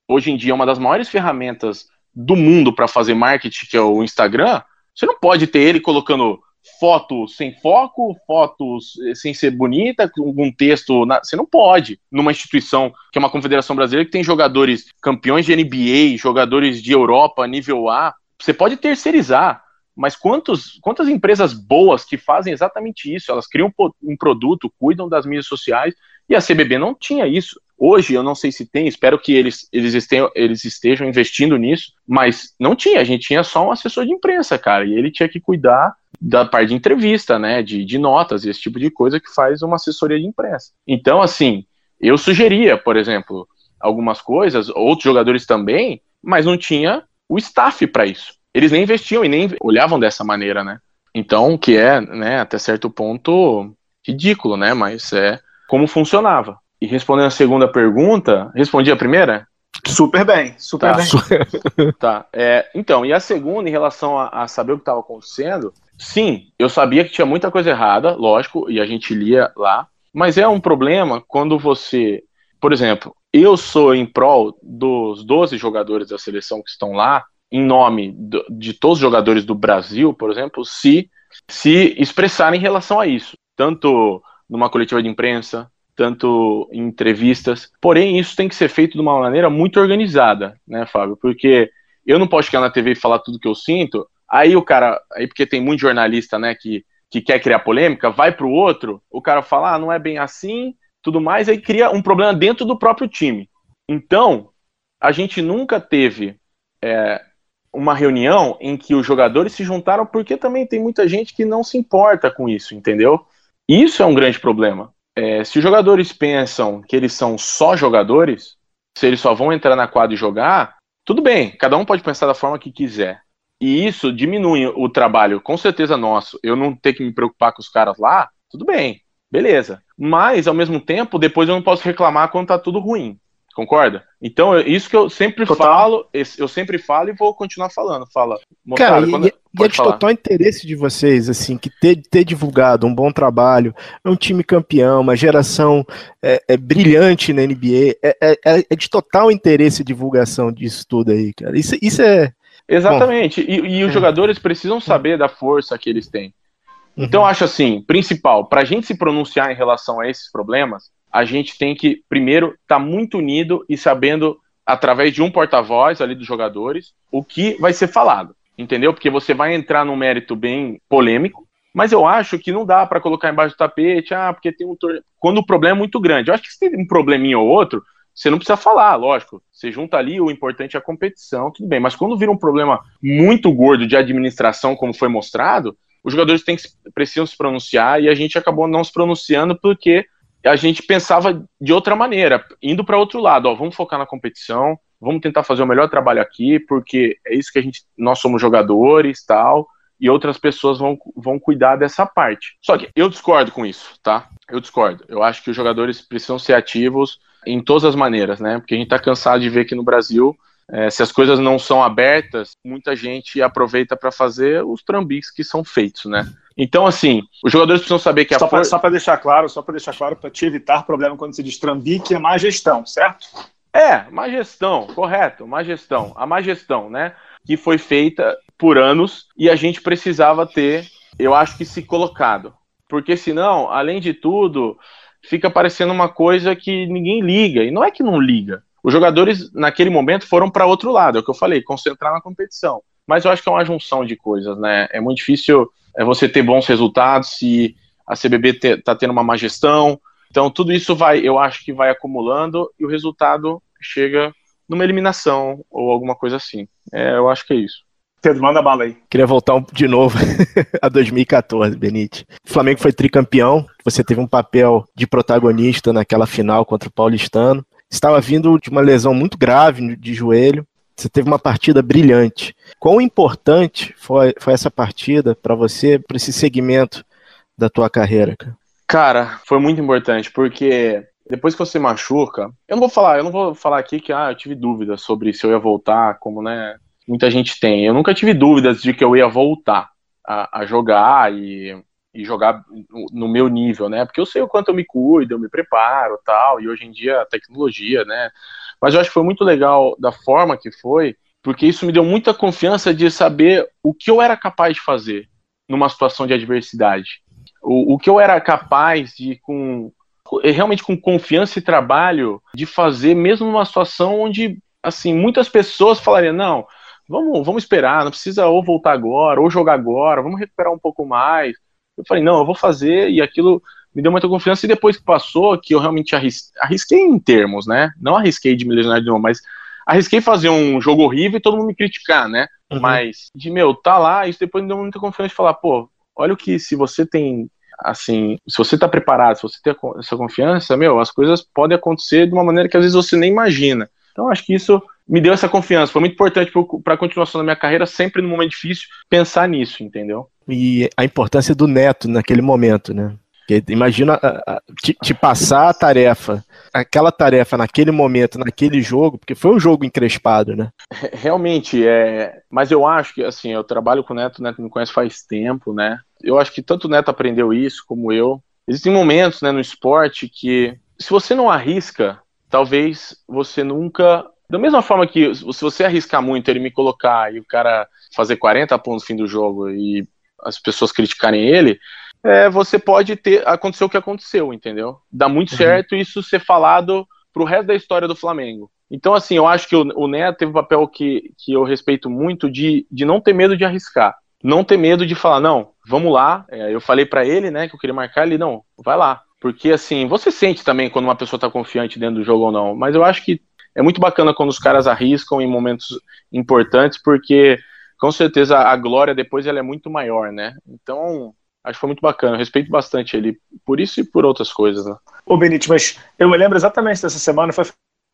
Speaker 4: hoje em dia uma das maiores ferramentas do mundo para fazer marketing, que é o Instagram. Você não pode ter ele colocando fotos sem foco, fotos sem ser bonita, com um texto. Na... Você não pode, numa instituição que é uma confederação brasileira que tem jogadores campeões de NBA, jogadores de Europa, nível A. Você pode terceirizar. Mas quantos, quantas empresas boas que fazem exatamente isso? Elas criam um produto, cuidam das mídias sociais, e a CBB não tinha isso. Hoje, eu não sei se tem, espero que eles, eles, estejam, eles estejam investindo nisso, mas não tinha, a gente tinha só um assessor de imprensa, cara, e ele tinha que cuidar da parte de entrevista, né, de, de notas, esse tipo de coisa que faz uma assessoria de imprensa. Então, assim, eu sugeria, por exemplo, algumas coisas, outros jogadores também, mas não tinha o staff para isso eles nem investiam e nem olhavam dessa maneira, né? Então, que é, né, até certo ponto ridículo, né? Mas é como funcionava. E respondendo a segunda pergunta, respondi a primeira?
Speaker 2: Super bem, super
Speaker 4: tá.
Speaker 2: bem.
Speaker 4: tá. É, então, e a segunda, em relação a, a saber o que estava acontecendo, sim, eu sabia que tinha muita coisa errada, lógico, e a gente lia lá, mas é um problema quando você por exemplo, eu sou em prol dos 12 jogadores da seleção que estão lá, em nome do, de todos os jogadores do Brasil, por exemplo, se se expressarem em relação a isso, tanto numa coletiva de imprensa, tanto em entrevistas. Porém, isso tem que ser feito de uma maneira muito organizada, né, Fábio? Porque eu não posso chegar na TV e falar tudo que eu sinto. Aí o cara, aí porque tem muito jornalista, né, que, que quer criar polêmica, vai pro outro, o cara fala, ah, não é bem assim, tudo mais, aí cria um problema dentro do próprio time. Então, a gente nunca teve é, uma reunião em que os jogadores se juntaram, porque também tem muita gente que não se importa com isso, entendeu? Isso é um grande problema. É, se os jogadores pensam que eles são só jogadores, se eles só vão entrar na quadra e jogar, tudo bem, cada um pode pensar da forma que quiser. E isso diminui o trabalho, com certeza nosso. Eu não ter que me preocupar com os caras lá, tudo bem, beleza. Mas, ao mesmo tempo, depois eu não posso reclamar quando tá tudo ruim. Concorda? Então, isso que eu sempre total. falo, eu sempre falo e vou continuar falando. Fala,
Speaker 3: Cara, quando... e, e é de falar. total interesse de vocês, assim, que ter, ter divulgado um bom trabalho, é um time campeão, uma geração é, é brilhante na NBA, é, é, é, é, de total interesse a divulgação disso tudo aí, cara. Isso, isso é.
Speaker 4: Exatamente. E, e, os é. jogadores precisam saber da força que eles têm. Então, uhum. acho assim, principal, para a gente se pronunciar em relação a esses problemas, a gente tem que, primeiro, estar tá muito unido e sabendo, através de um porta-voz ali dos jogadores, o que vai ser falado, entendeu? Porque você vai entrar num mérito bem polêmico, mas eu acho que não dá para colocar embaixo do tapete, ah, porque tem um tor... quando o problema é muito grande. Eu acho que se tem um probleminha ou outro, você não precisa falar, lógico. Você junta ali, o importante é a competição, tudo bem. Mas quando vira um problema muito gordo de administração, como foi mostrado, os jogadores têm que, precisam se pronunciar e a gente acabou não se pronunciando porque a gente pensava de outra maneira, indo para outro lado, ó, vamos focar na competição, vamos tentar fazer o melhor trabalho aqui, porque é isso que a gente, nós somos jogadores, tal, e outras pessoas vão, vão cuidar dessa parte. Só que eu discordo com isso, tá? Eu discordo. Eu acho que os jogadores precisam ser ativos em todas as maneiras, né? Porque a gente tá cansado de ver que no Brasil é, se as coisas não são abertas, muita gente aproveita para fazer os trambiques que são feitos, né? Então, assim, os jogadores precisam saber que a
Speaker 2: Só for... para deixar claro, só para deixar claro, para te evitar problema quando se diz trambique, é má gestão, certo?
Speaker 4: É, má gestão, correto, má gestão. A má gestão, né? Que foi feita por anos e a gente precisava ter, eu acho que se colocado. Porque senão, além de tudo, fica parecendo uma coisa que ninguém liga. E não é que não liga. Os jogadores, naquele momento, foram para outro lado, é o que eu falei, concentrar na competição. Mas eu acho que é uma junção de coisas, né? É muito difícil é, você ter bons resultados se a CBB está tendo uma má gestão. Então, tudo isso vai, eu acho que vai acumulando e o resultado chega numa eliminação ou alguma coisa assim. É, eu acho que é isso.
Speaker 2: Pedro, manda bala aí.
Speaker 3: Queria voltar de novo a 2014, Benite. O Flamengo foi tricampeão, você teve um papel de protagonista naquela final contra o Paulistano estava vindo de uma lesão muito grave de joelho. Você teve uma partida brilhante. Quão importante foi, foi essa partida para você, para esse segmento da tua carreira, cara?
Speaker 4: Cara, foi muito importante, porque depois que você machuca, eu não vou falar, eu não vou falar aqui que ah, eu tive dúvidas sobre se eu ia voltar, como né, muita gente tem. Eu nunca tive dúvidas de que eu ia voltar a, a jogar e e jogar no meu nível, né? Porque eu sei o quanto eu me cuido, eu me preparo, tal, e hoje em dia a tecnologia, né? Mas eu acho que foi muito legal da forma que foi, porque isso me deu muita confiança de saber o que eu era capaz de fazer numa situação de adversidade. O, o que eu era capaz de, com realmente com confiança e trabalho, de fazer mesmo numa situação onde, assim, muitas pessoas falariam, não, vamos, vamos esperar, não precisa ou voltar agora, ou jogar agora, vamos recuperar um pouco mais. Eu falei, não, eu vou fazer, e aquilo me deu muita confiança, e depois que passou, que eu realmente arrisquei, arrisquei em termos, né? Não arrisquei de me lesionar de novo, mas arrisquei fazer um jogo horrível e todo mundo me criticar, né? Uhum. Mas, de meu, tá lá, isso depois me deu muita confiança de falar, pô, olha o que, se você tem, assim, se você tá preparado, se você tem essa confiança, meu, as coisas podem acontecer de uma maneira que às vezes você nem imagina. Então, acho que isso me deu essa confiança. Foi muito importante para a continuação da minha carreira, sempre no momento difícil, pensar nisso, entendeu?
Speaker 3: E a importância do neto naquele momento, né? Porque imagina te, te, passar a tarefa, aquela tarefa naquele momento, naquele jogo, porque foi um jogo encrespado, né?
Speaker 4: Realmente, é. Mas eu acho que, assim, eu trabalho com o Neto, o Neto me conhece faz tempo, né? Eu acho que tanto o Neto aprendeu isso, como eu. Existem momentos, né, no esporte que, se você não arrisca, talvez você nunca. Da mesma forma que se você arriscar muito ele me colocar e o cara fazer 40 pontos no fim do jogo e as pessoas criticarem ele, é, você pode ter acontecer o que aconteceu, entendeu? Dá muito uhum. certo isso ser falado pro resto da história do Flamengo. Então, assim, eu acho que o, o Neto teve um papel que, que eu respeito muito de, de não ter medo de arriscar. Não ter medo de falar, não, vamos lá. É, eu falei para ele, né, que eu queria marcar ele, não, vai lá. Porque, assim, você sente também quando uma pessoa tá confiante dentro do jogo ou não. Mas eu acho que é muito bacana quando os caras arriscam em momentos importantes, porque com certeza a glória depois ela é muito maior, né? Então, acho que foi muito bacana. Eu respeito bastante ele por isso e por outras coisas, né?
Speaker 2: Ô, Benite, mas eu me lembro exatamente dessa semana, foi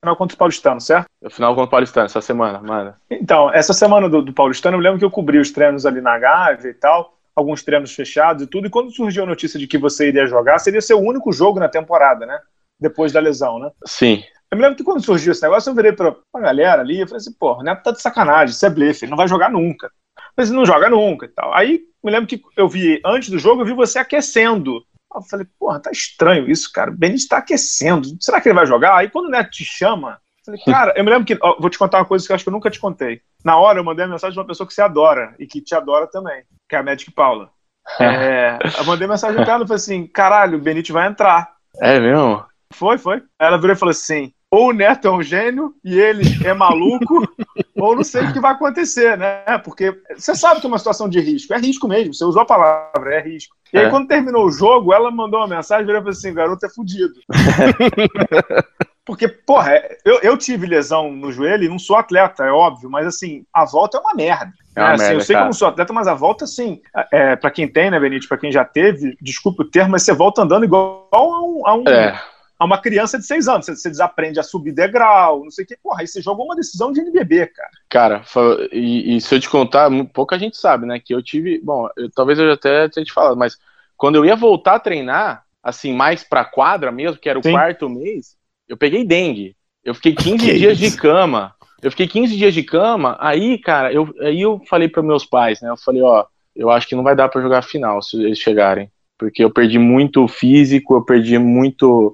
Speaker 2: final contra o Paulistano, certo?
Speaker 4: O final contra o Paulistano, essa semana, mano.
Speaker 2: Então, essa semana do, do Paulistano, eu lembro que eu cobri os treinos ali na Gávea e tal, alguns treinos fechados e tudo, e quando surgiu a notícia de que você iria jogar, seria seu único jogo na temporada, né? Depois da lesão, né?
Speaker 4: Sim.
Speaker 2: Eu me lembro que quando surgiu esse negócio, eu virei pra, pra galera ali e falei assim, pô, o Neto tá de sacanagem, isso é blefe, ele não vai jogar nunca. Mas ele não joga nunca e tal. Aí, me lembro que eu vi, antes do jogo, eu vi você aquecendo eu falei, porra, tá estranho isso, cara. O Benítez tá aquecendo. Será que ele vai jogar? Aí quando o Neto te chama, eu falei, cara, eu me lembro que. Ó, vou te contar uma coisa que eu acho que eu nunca te contei. Na hora eu mandei a mensagem de uma pessoa que você adora e que te adora também, que é a Magic Paula. É, eu mandei mensagem pra ela e falei assim: caralho, o Benítez vai entrar.
Speaker 4: É mesmo?
Speaker 2: Foi, foi. Ela virou e falou assim: ou o Neto é um gênio e ele é maluco, ou não sei o que vai acontecer, né? Porque você sabe que é uma situação de risco. É risco mesmo, você usou a palavra, é risco. E aí, é. quando terminou o jogo, ela mandou uma mensagem e falou assim: garoto é fudido. Porque, porra, eu, eu tive lesão no joelho e não sou atleta, é óbvio, mas assim, a volta é uma merda. É uma né? assim, merda eu sei cara. que eu não sou atleta, mas a volta, assim, é, para quem tem, né, Benite, para quem já teve, desculpe o termo, mas você volta andando igual a um, a um, é a uma criança de seis anos. Você, você desaprende a subir degrau, não sei o que. Porra, aí você jogou uma decisão de NBB, cara.
Speaker 4: Cara, e, e, se eu te contar, pouca gente sabe, né? Que eu tive. Bom, eu, talvez eu até tenha te falado, mas quando eu ia voltar a treinar, assim, mais pra quadra mesmo, que era o Sim. quarto mês, eu peguei dengue. Eu fiquei 15 que dias isso? de cama. Eu fiquei 15 dias de cama. Aí, cara, eu, aí eu falei para meus pais, né? Eu falei, ó, eu acho que não vai dar para jogar final se eles chegarem. Porque eu perdi muito físico, eu perdi muito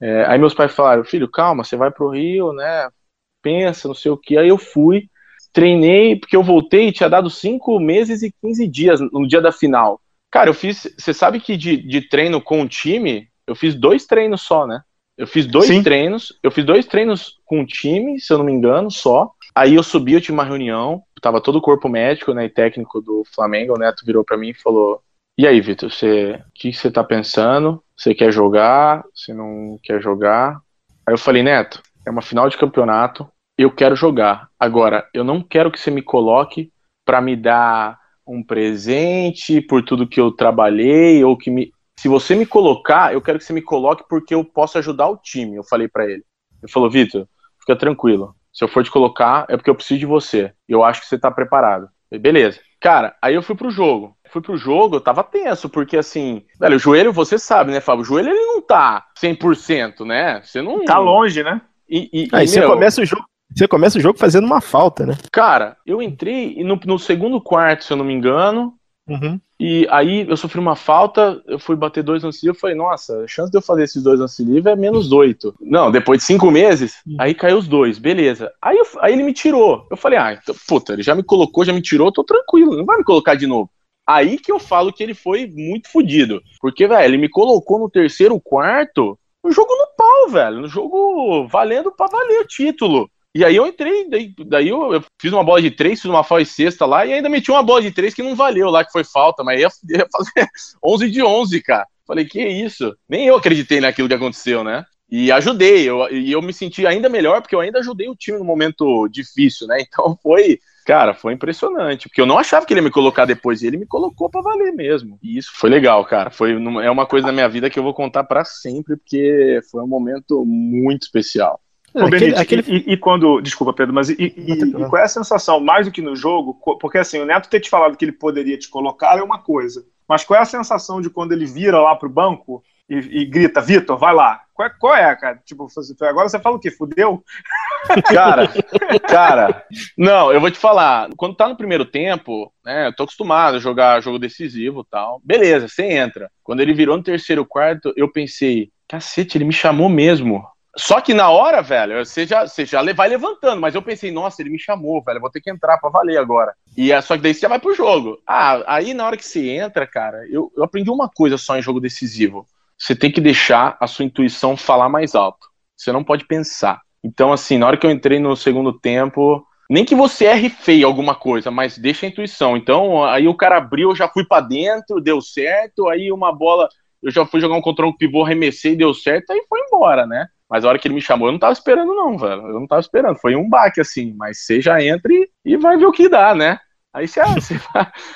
Speaker 4: é, aí meus pais falaram, filho, calma, você vai pro Rio, né? Pensa, não sei o que. Aí eu fui, treinei, porque eu voltei e tinha dado 5 meses e 15 dias no dia da final. Cara, eu fiz. Você sabe que de, de treino com o time, eu fiz dois treinos só, né? Eu fiz dois Sim. treinos, eu fiz dois treinos com o time, se eu não me engano, só. Aí eu subi, eu tinha uma reunião, tava todo o corpo médico, né, e técnico do Flamengo, o Neto virou para mim e falou: "E aí, Vitor, você, o que você tá pensando? Você quer jogar? Você não quer jogar? Aí eu falei, Neto, é uma final de campeonato, eu quero jogar. Agora, eu não quero que você me coloque para me dar um presente por tudo que eu trabalhei ou que me se você me colocar, eu quero que você me coloque porque eu posso ajudar o time. Eu falei para ele. Ele falou, Vitor, fica tranquilo. Se eu for te colocar, é porque eu preciso de você. Eu acho que você tá preparado. Falei, Beleza. Cara, aí eu fui pro jogo fui pro jogo, eu tava tenso, porque assim, velho, o joelho, você sabe, né, Fábio? O joelho ele não tá 100%, né? Você não.
Speaker 2: Tá longe, né?
Speaker 3: E, e, Aí e, você meu, começa o jogo. Você começa o jogo fazendo uma falta, né?
Speaker 4: Cara, eu entrei no, no segundo quarto, se eu não me engano, Uhum. E aí eu sofri uma falta, eu fui bater dois lances livres, eu falei, nossa, a chance de eu fazer esses dois lances livres é menos oito. Não, depois de cinco meses, uhum. aí caiu os dois, beleza. Aí, eu, aí ele me tirou. Eu falei, ah, então, puta, ele já me colocou, já me tirou, tô tranquilo, não vai me colocar de novo. Aí que eu falo que ele foi muito fodido. Porque, velho, ele me colocou no terceiro quarto, no jogo no pau, velho. No jogo valendo pra valer o título. E aí eu entrei, daí, daí eu, eu, fiz uma bola de três, fiz uma falta de sexta lá, e ainda meti uma bola de três que não valeu lá, que foi falta, mas ia, ia fazer 11 de 11, cara. Falei, que isso? Nem eu acreditei naquilo que aconteceu, né? E ajudei, eu, e eu me senti ainda melhor, porque eu ainda ajudei o time no momento difícil, né? Então foi, Cara, foi impressionante, porque eu não achava que ele ia me colocar depois, e ele me colocou para valer mesmo. E isso foi legal, cara. Foi é uma coisa na minha vida que eu vou contar para sempre, porque foi um momento muito especial.
Speaker 2: Ô, Benito, aquele, aquele... E, e, quando. Desculpa, Pedro, mas e, e, e, qual é a sensação, mais do que no jogo? Porque assim, o Neto ter te falado que ele poderia te colocar é uma coisa. Mas qual é a sensação de quando ele vira lá pro banco e, e grita, Vitor, vai lá. Qual qual é, cara? Tipo, agora você fala o quê? Fudeu?
Speaker 4: Cara, cara, não, eu vou te falar. Quando tá no primeiro tempo, né, eu tô acostumado a jogar jogo decisivo tal. Beleza, você entra. Quando ele virou no terceiro quarto, eu pensei, cacete, ele me chamou mesmo. Só que na hora, velho, você já, você já vai levantando, mas eu pensei, nossa, ele me chamou, velho, vou ter que entrar pra valer agora. E é só que daí você já vai pro jogo. Ah, aí na hora que você entra, cara, eu, eu aprendi uma coisa só em jogo decisivo. Você tem que deixar a sua intuição falar mais alto. Você não pode pensar. Então, assim, na hora que eu entrei no segundo tempo, nem que você erre feio alguma coisa, mas deixa a intuição. Então, aí o cara abriu, eu já fui para dentro, deu certo, aí uma bola, eu já fui jogar um contra um pivô, arremessei, deu certo, aí foi embora, né? Mas a hora que ele me chamou, eu não tava esperando, não, velho. Eu não tava esperando. Foi um baque, assim. Mas você já entra e, e vai ver o que dá, né? Aí você, você,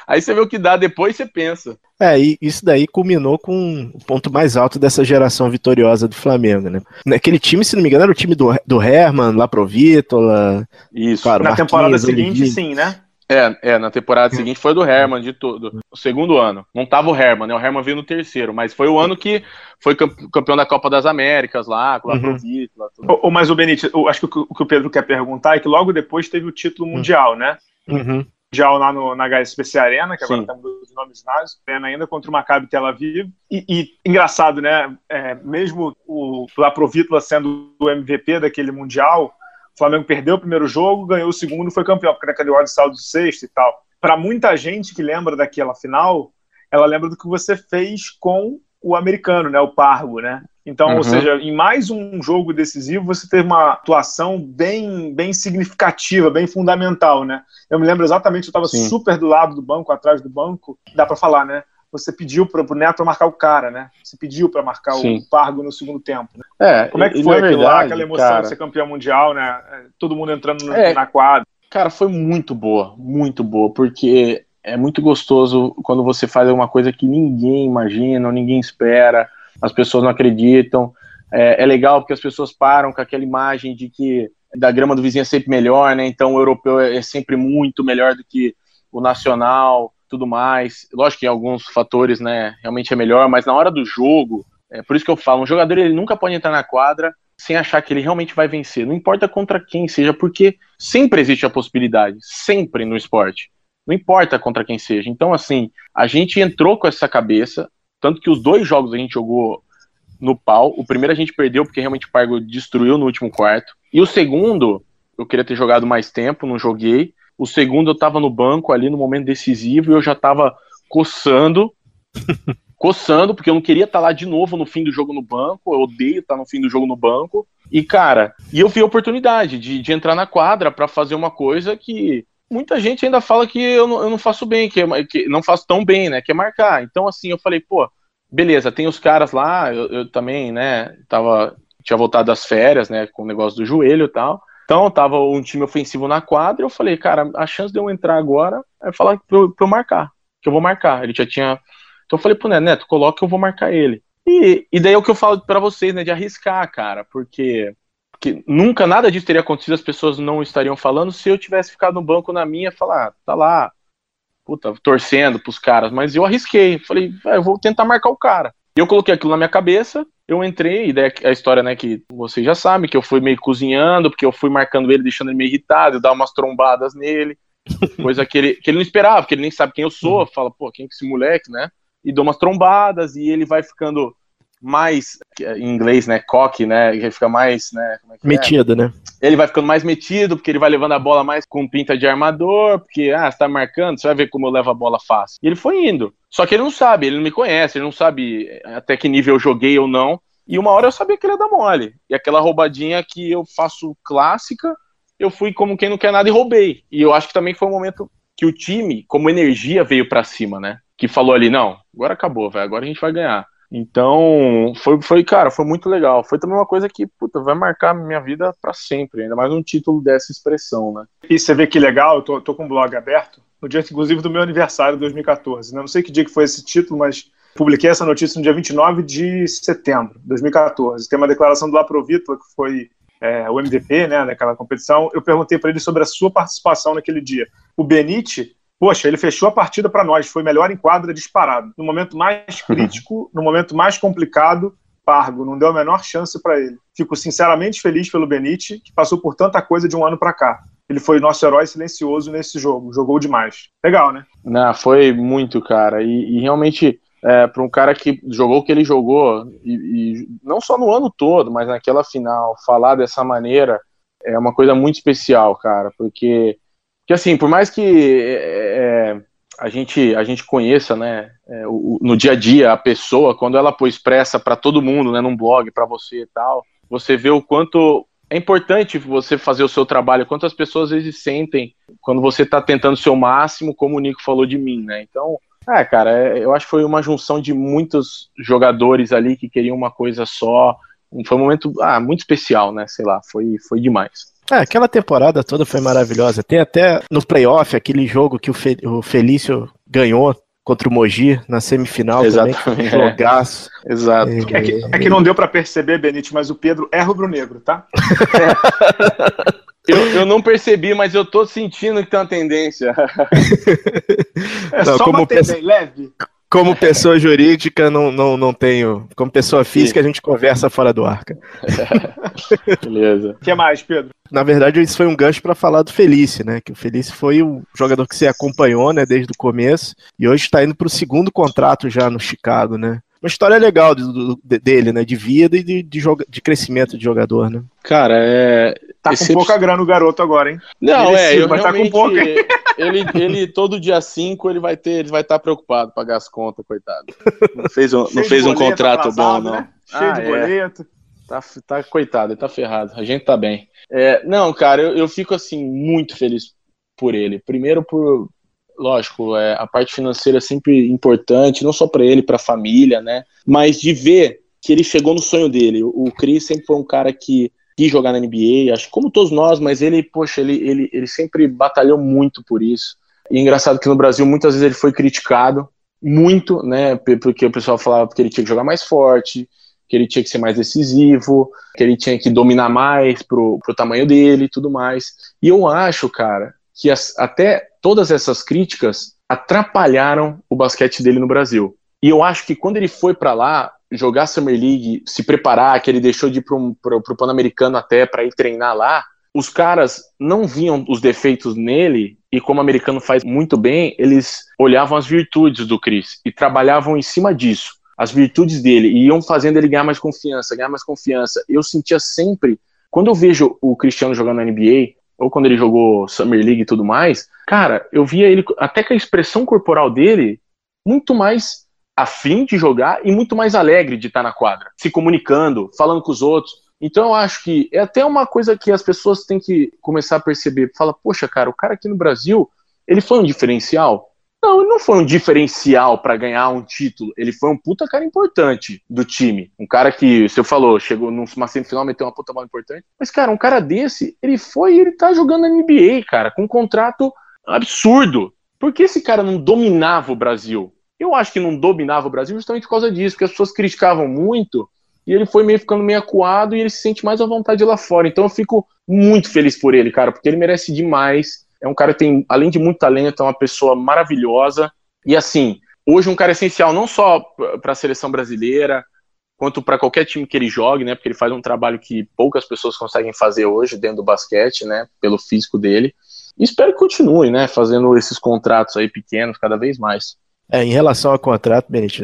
Speaker 4: aí você vê o que dá depois você pensa.
Speaker 3: É, e isso daí culminou com o ponto mais alto dessa geração vitoriosa do Flamengo, né? Aquele time, se não me engano, era o time do, do Herman, lá pro Vítola.
Speaker 2: Isso. Claro, Na temporada seguinte, sim, né?
Speaker 4: É, é, na temporada seguinte foi do Herman, de tudo. O segundo ano. Não tava o Herman, né? O Herman veio no terceiro, mas foi o ano que foi campeão da Copa das Américas lá, com o uhum. Vítola.
Speaker 2: Tudo. mas o Benítez, acho que o que o Pedro quer perguntar é que logo depois teve o título mundial, né?
Speaker 3: Uhum
Speaker 2: mundial lá no, na HSBC Arena, que agora estamos os nomes ginásio, pena ainda contra o Maccabi Tel Aviv. E, e engraçado, né? É, mesmo o Laprovitla sendo o MVP daquele mundial, o Flamengo perdeu o primeiro jogo, ganhou o segundo foi campeão, porque naquele ordem de saldo de sexto e tal. Para muita gente que lembra daquela final, ela lembra do que você fez com o americano, né? O Pargo, né? Então, uhum. ou seja, em mais um jogo decisivo, você teve uma atuação bem, bem significativa, bem fundamental, né? Eu me lembro exatamente, eu estava super do lado do banco, atrás do banco, dá para falar, né? Você pediu para o Neto marcar o cara, né? Você pediu para marcar Sim. o Pargo no segundo tempo. Né?
Speaker 4: É,
Speaker 2: Como é que foi verdade, lá, aquela emoção cara, de ser campeão mundial, né? É, todo mundo entrando é, na quadra.
Speaker 4: Cara, foi muito boa, muito boa, porque é muito gostoso quando você faz alguma coisa que ninguém imagina, ou ninguém espera as pessoas não acreditam. É, é, legal porque as pessoas param com aquela imagem de que da grama do vizinho é sempre melhor, né? Então o europeu é, é sempre muito melhor do que o nacional, tudo mais. Lógico que em alguns fatores, né, realmente é melhor, mas na hora do jogo, é por isso que eu falo, um jogador ele nunca pode entrar na quadra sem achar que ele realmente vai vencer. Não importa contra quem seja, porque sempre existe a possibilidade, sempre no esporte. Não importa contra quem seja. Então, assim, a gente entrou com essa cabeça, tanto que os dois jogos a gente jogou no pau. O primeiro a gente perdeu porque realmente o Pargo destruiu no último quarto. E o segundo, eu queria ter jogado mais tempo, não joguei. O segundo eu tava no banco ali no momento decisivo e eu já tava coçando. coçando, porque eu não queria estar tá lá de novo no fim do jogo no banco. Eu odeio estar tá no fim do jogo no banco. E, cara, e eu vi a oportunidade de, de entrar na quadra para fazer uma coisa que muita gente ainda fala que eu não, eu não faço bem, que, é, que, não faço tão bem, né? Que é marcar. Então, assim, eu falei, pô, beleza, tem os caras lá, eu, eu também, né, tava, tinha voltado das férias, né, com o negócio do joelho e tal. Então, tava um time ofensivo na quadra, eu falei, cara, a chance de eu entrar agora é falar pra eu, pra eu marcar, que eu vou marcar. Ele já tinha. Então, eu falei pro Neto, Neto, coloca que eu vou marcar ele. E, e daí é o que eu falo para vocês, né, de arriscar, cara, porque que nunca nada disso teria acontecido, as pessoas não estariam falando se eu tivesse ficado no banco na minha falar, ah, tá lá, puta, torcendo pros caras, mas eu arrisquei, falei, eu vou tentar marcar o cara. E eu coloquei aquilo na minha cabeça, eu entrei, e daí a história, né, que vocês já sabem, que eu fui meio cozinhando, porque eu fui marcando ele, deixando ele meio irritado, eu dar umas trombadas nele, coisa que ele, que ele não esperava, porque ele nem sabe quem eu sou, uhum. fala, pô, quem é esse moleque, né? E dou umas trombadas, e ele vai ficando mais, em inglês, né, coque, né, ele fica mais, né,
Speaker 3: é, é metido, é? né?
Speaker 4: Ele vai ficando mais metido, porque ele vai levando a bola mais com pinta de armador, porque, ah, você tá marcando, você vai ver como eu levo a bola fácil. E ele foi indo. Só que ele não sabe, ele não me conhece, ele não sabe até que nível eu joguei ou não. E uma hora eu sabia que ele ia dar mole. E aquela roubadinha que eu faço clássica, eu fui como quem não quer nada e roubei. E eu acho que também foi um momento que o time, como energia, veio para cima, né? Que falou ali, não, agora acabou, velho, agora a gente vai ganhar. Então, foi, foi, cara, foi muito legal. Foi também uma coisa que, puta, vai marcar minha vida para sempre, ainda mais um título dessa expressão, né?
Speaker 2: E você vê que legal, eu tô, tô com o blog aberto, no dia, inclusive, do meu aniversário de 2014. Né? Não sei que dia que foi esse título, mas publiquei essa notícia no dia 29 de setembro de 2014. Tem uma declaração do Laprovitla, que foi é, o MVP, né, daquela competição. Eu perguntei para ele sobre a sua participação naquele dia. O Benite poxa, ele fechou a partida para nós, foi melhor em quadra disparado. No momento mais crítico, no momento mais complicado, Pargo não deu a menor chance para ele. Fico sinceramente feliz pelo Benite, que passou por tanta coisa de um ano para cá. Ele foi nosso herói silencioso nesse jogo, jogou demais. Legal, né?
Speaker 4: Não, foi muito, cara. E, e realmente é, para um cara que jogou o que ele jogou, e, e, não só no ano todo, mas naquela final, falar dessa maneira é uma coisa muito especial, cara, porque, porque assim, por mais que é, é a, gente, a gente conheça, né, é, o, no dia a dia a pessoa, quando ela pôs expressa para todo mundo, né, num blog, para você e tal, você vê o quanto é importante você fazer o seu trabalho, quantas pessoas às vezes sentem quando você está tentando o seu máximo, como o Nico falou de mim, né? Então, é, cara, é, eu acho que foi uma junção de muitos jogadores ali que queriam uma coisa só. Foi um momento ah, muito especial, né? Sei lá, foi, foi demais.
Speaker 3: É, aquela temporada toda foi maravilhosa. Tem até no playoff aquele jogo que o, Fe, o Felício ganhou contra o Mogi na semifinal Exatamente. também. Jogaço.
Speaker 4: É. Exato.
Speaker 2: É, é, que, é que não deu para perceber, Benite, mas o Pedro é rubro-negro, tá?
Speaker 4: Eu, eu não percebi, mas eu tô sentindo que tem uma tendência.
Speaker 3: É não, só como uma tendência leve. Como pessoa jurídica, não, não, não tenho. Como pessoa física, Sim. a gente conversa fora do arca.
Speaker 2: Beleza. O que mais, Pedro?
Speaker 3: Na verdade, isso foi um gancho para falar do Felice, né? Que o Felice foi o jogador que você acompanhou, né, desde o começo, e hoje está indo para o segundo contrato já no Chicago, né? Uma história legal de, de, dele, né? De vida e de, de, joga, de crescimento de jogador, né?
Speaker 4: Cara, é.
Speaker 2: Tá Esse... com pouca grana o garoto agora, hein?
Speaker 4: Não, ele é, eu estar tá com pouca. Ele, ele, todo dia 5, ele vai ter, ele vai estar tá preocupado pagar as contas, coitado. Não fez um, não fez um contrato atrasado, bom, não. Né?
Speaker 2: Cheio ah, de é. boleto.
Speaker 4: É. Tá, tá, coitado, ele tá ferrado. A gente tá bem. É, não, cara, eu, eu fico assim, muito feliz por ele. Primeiro por, lógico, é, a parte financeira é sempre importante, não só para ele, para a família, né? Mas de ver que ele chegou no sonho dele. O, Chris sempre foi um cara que quis jogar na NBA, acho como todos nós, mas ele, poxa, ele, ele, ele sempre batalhou muito por isso. E engraçado que no Brasil muitas vezes ele foi criticado muito, né? Porque o pessoal falava que ele tinha que jogar mais forte, que ele tinha que ser mais decisivo, que ele tinha que dominar mais pro, pro tamanho dele e tudo mais. E eu acho, cara, que as, até todas essas críticas atrapalharam o basquete dele no Brasil. E eu acho que quando ele foi para lá jogar Summer League, se preparar, que ele deixou de ir para o Pan-Americano até para ir treinar lá, os caras não viam os defeitos nele e como o americano faz muito bem, eles olhavam as virtudes do Chris e trabalhavam em cima disso, as virtudes dele e iam fazendo ele ganhar mais confiança, ganhar mais confiança. Eu sentia sempre, quando eu vejo o Cristiano jogando na NBA, ou quando ele jogou Summer League e tudo mais, cara, eu via ele, até que a expressão corporal dele, muito mais afim de jogar e muito mais alegre de estar na quadra, se comunicando, falando com os outros. Então eu acho que é até uma coisa que as pessoas têm que começar a perceber. Fala, poxa, cara, o cara aqui no Brasil, ele foi um diferencial. Não, ele não foi um diferencial para ganhar um título. Ele foi um puta cara importante do time. Um cara que, você falou, chegou numa semifinal, meteu uma puta bola importante. Mas, cara, um cara desse, ele foi e ele tá jogando na NBA, cara, com um contrato absurdo. Por que esse cara não dominava o Brasil? Eu acho que não dominava o Brasil justamente por causa disso, porque as pessoas criticavam muito e ele foi meio ficando meio acuado e ele se sente mais à vontade lá fora. Então eu fico muito feliz por ele, cara, porque ele merece demais é um cara que tem, além de muito talento, é uma pessoa maravilhosa. E assim, hoje um cara essencial não só para a seleção brasileira, quanto para qualquer time que ele jogue, né? Porque ele faz um trabalho que poucas pessoas conseguem fazer hoje dentro do basquete, né? Pelo físico dele. E espero que continue, né? Fazendo esses contratos aí pequenos cada vez mais.
Speaker 3: É, em relação ao contrato, Benito,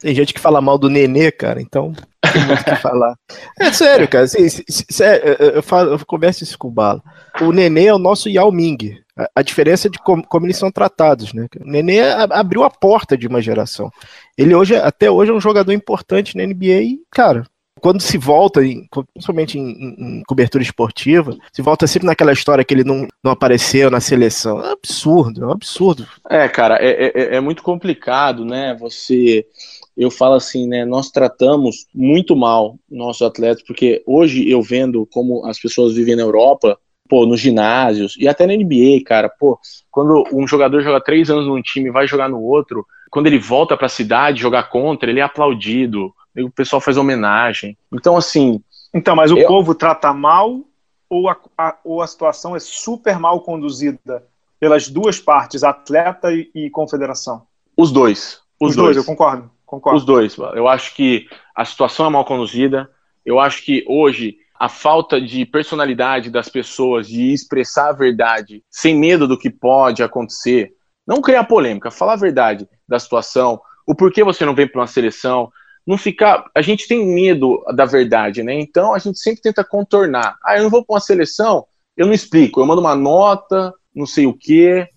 Speaker 3: tem gente que fala mal do Nenê, cara, então tem muito que falar. É sério, cara, assim, sério, eu, falo, eu converso isso com o Bala. O Nenê é o nosso Yao Ming. A, a diferença é de como, como, eles são tratados, né? O Nenê abriu a porta de uma geração. Ele hoje, até hoje, é um jogador importante na NBA e, cara, quando se volta, em, principalmente em, em, cobertura esportiva, se volta sempre naquela história que ele não, não apareceu na seleção. É absurdo, é um absurdo.
Speaker 4: É, cara, é, é, é muito complicado, né? Você eu falo assim, né? Nós tratamos muito mal nossos atletas, porque hoje eu vendo como as pessoas vivem na Europa, pô, nos ginásios e até na NBA, cara, pô, quando um jogador joga três anos num time e vai jogar no outro, quando ele volta para a cidade jogar contra, ele é aplaudido o pessoal faz homenagem. Então, assim.
Speaker 2: Então, mas o eu... povo trata mal ou a, a, ou a situação é super mal conduzida pelas duas partes, atleta e, e confederação?
Speaker 4: Os dois.
Speaker 2: Os, os dois. dois. eu concordo, concordo.
Speaker 4: Os dois. Eu acho que a situação é mal conduzida. Eu acho que hoje a falta de personalidade das pessoas de expressar a verdade sem medo do que pode acontecer, não criar polêmica, falar a verdade da situação, o porquê você não vem para uma seleção, não ficar. A gente tem medo da verdade, né? Então a gente sempre tenta contornar. Ah, eu não vou para uma seleção, eu não explico, eu mando uma nota, não sei o quê.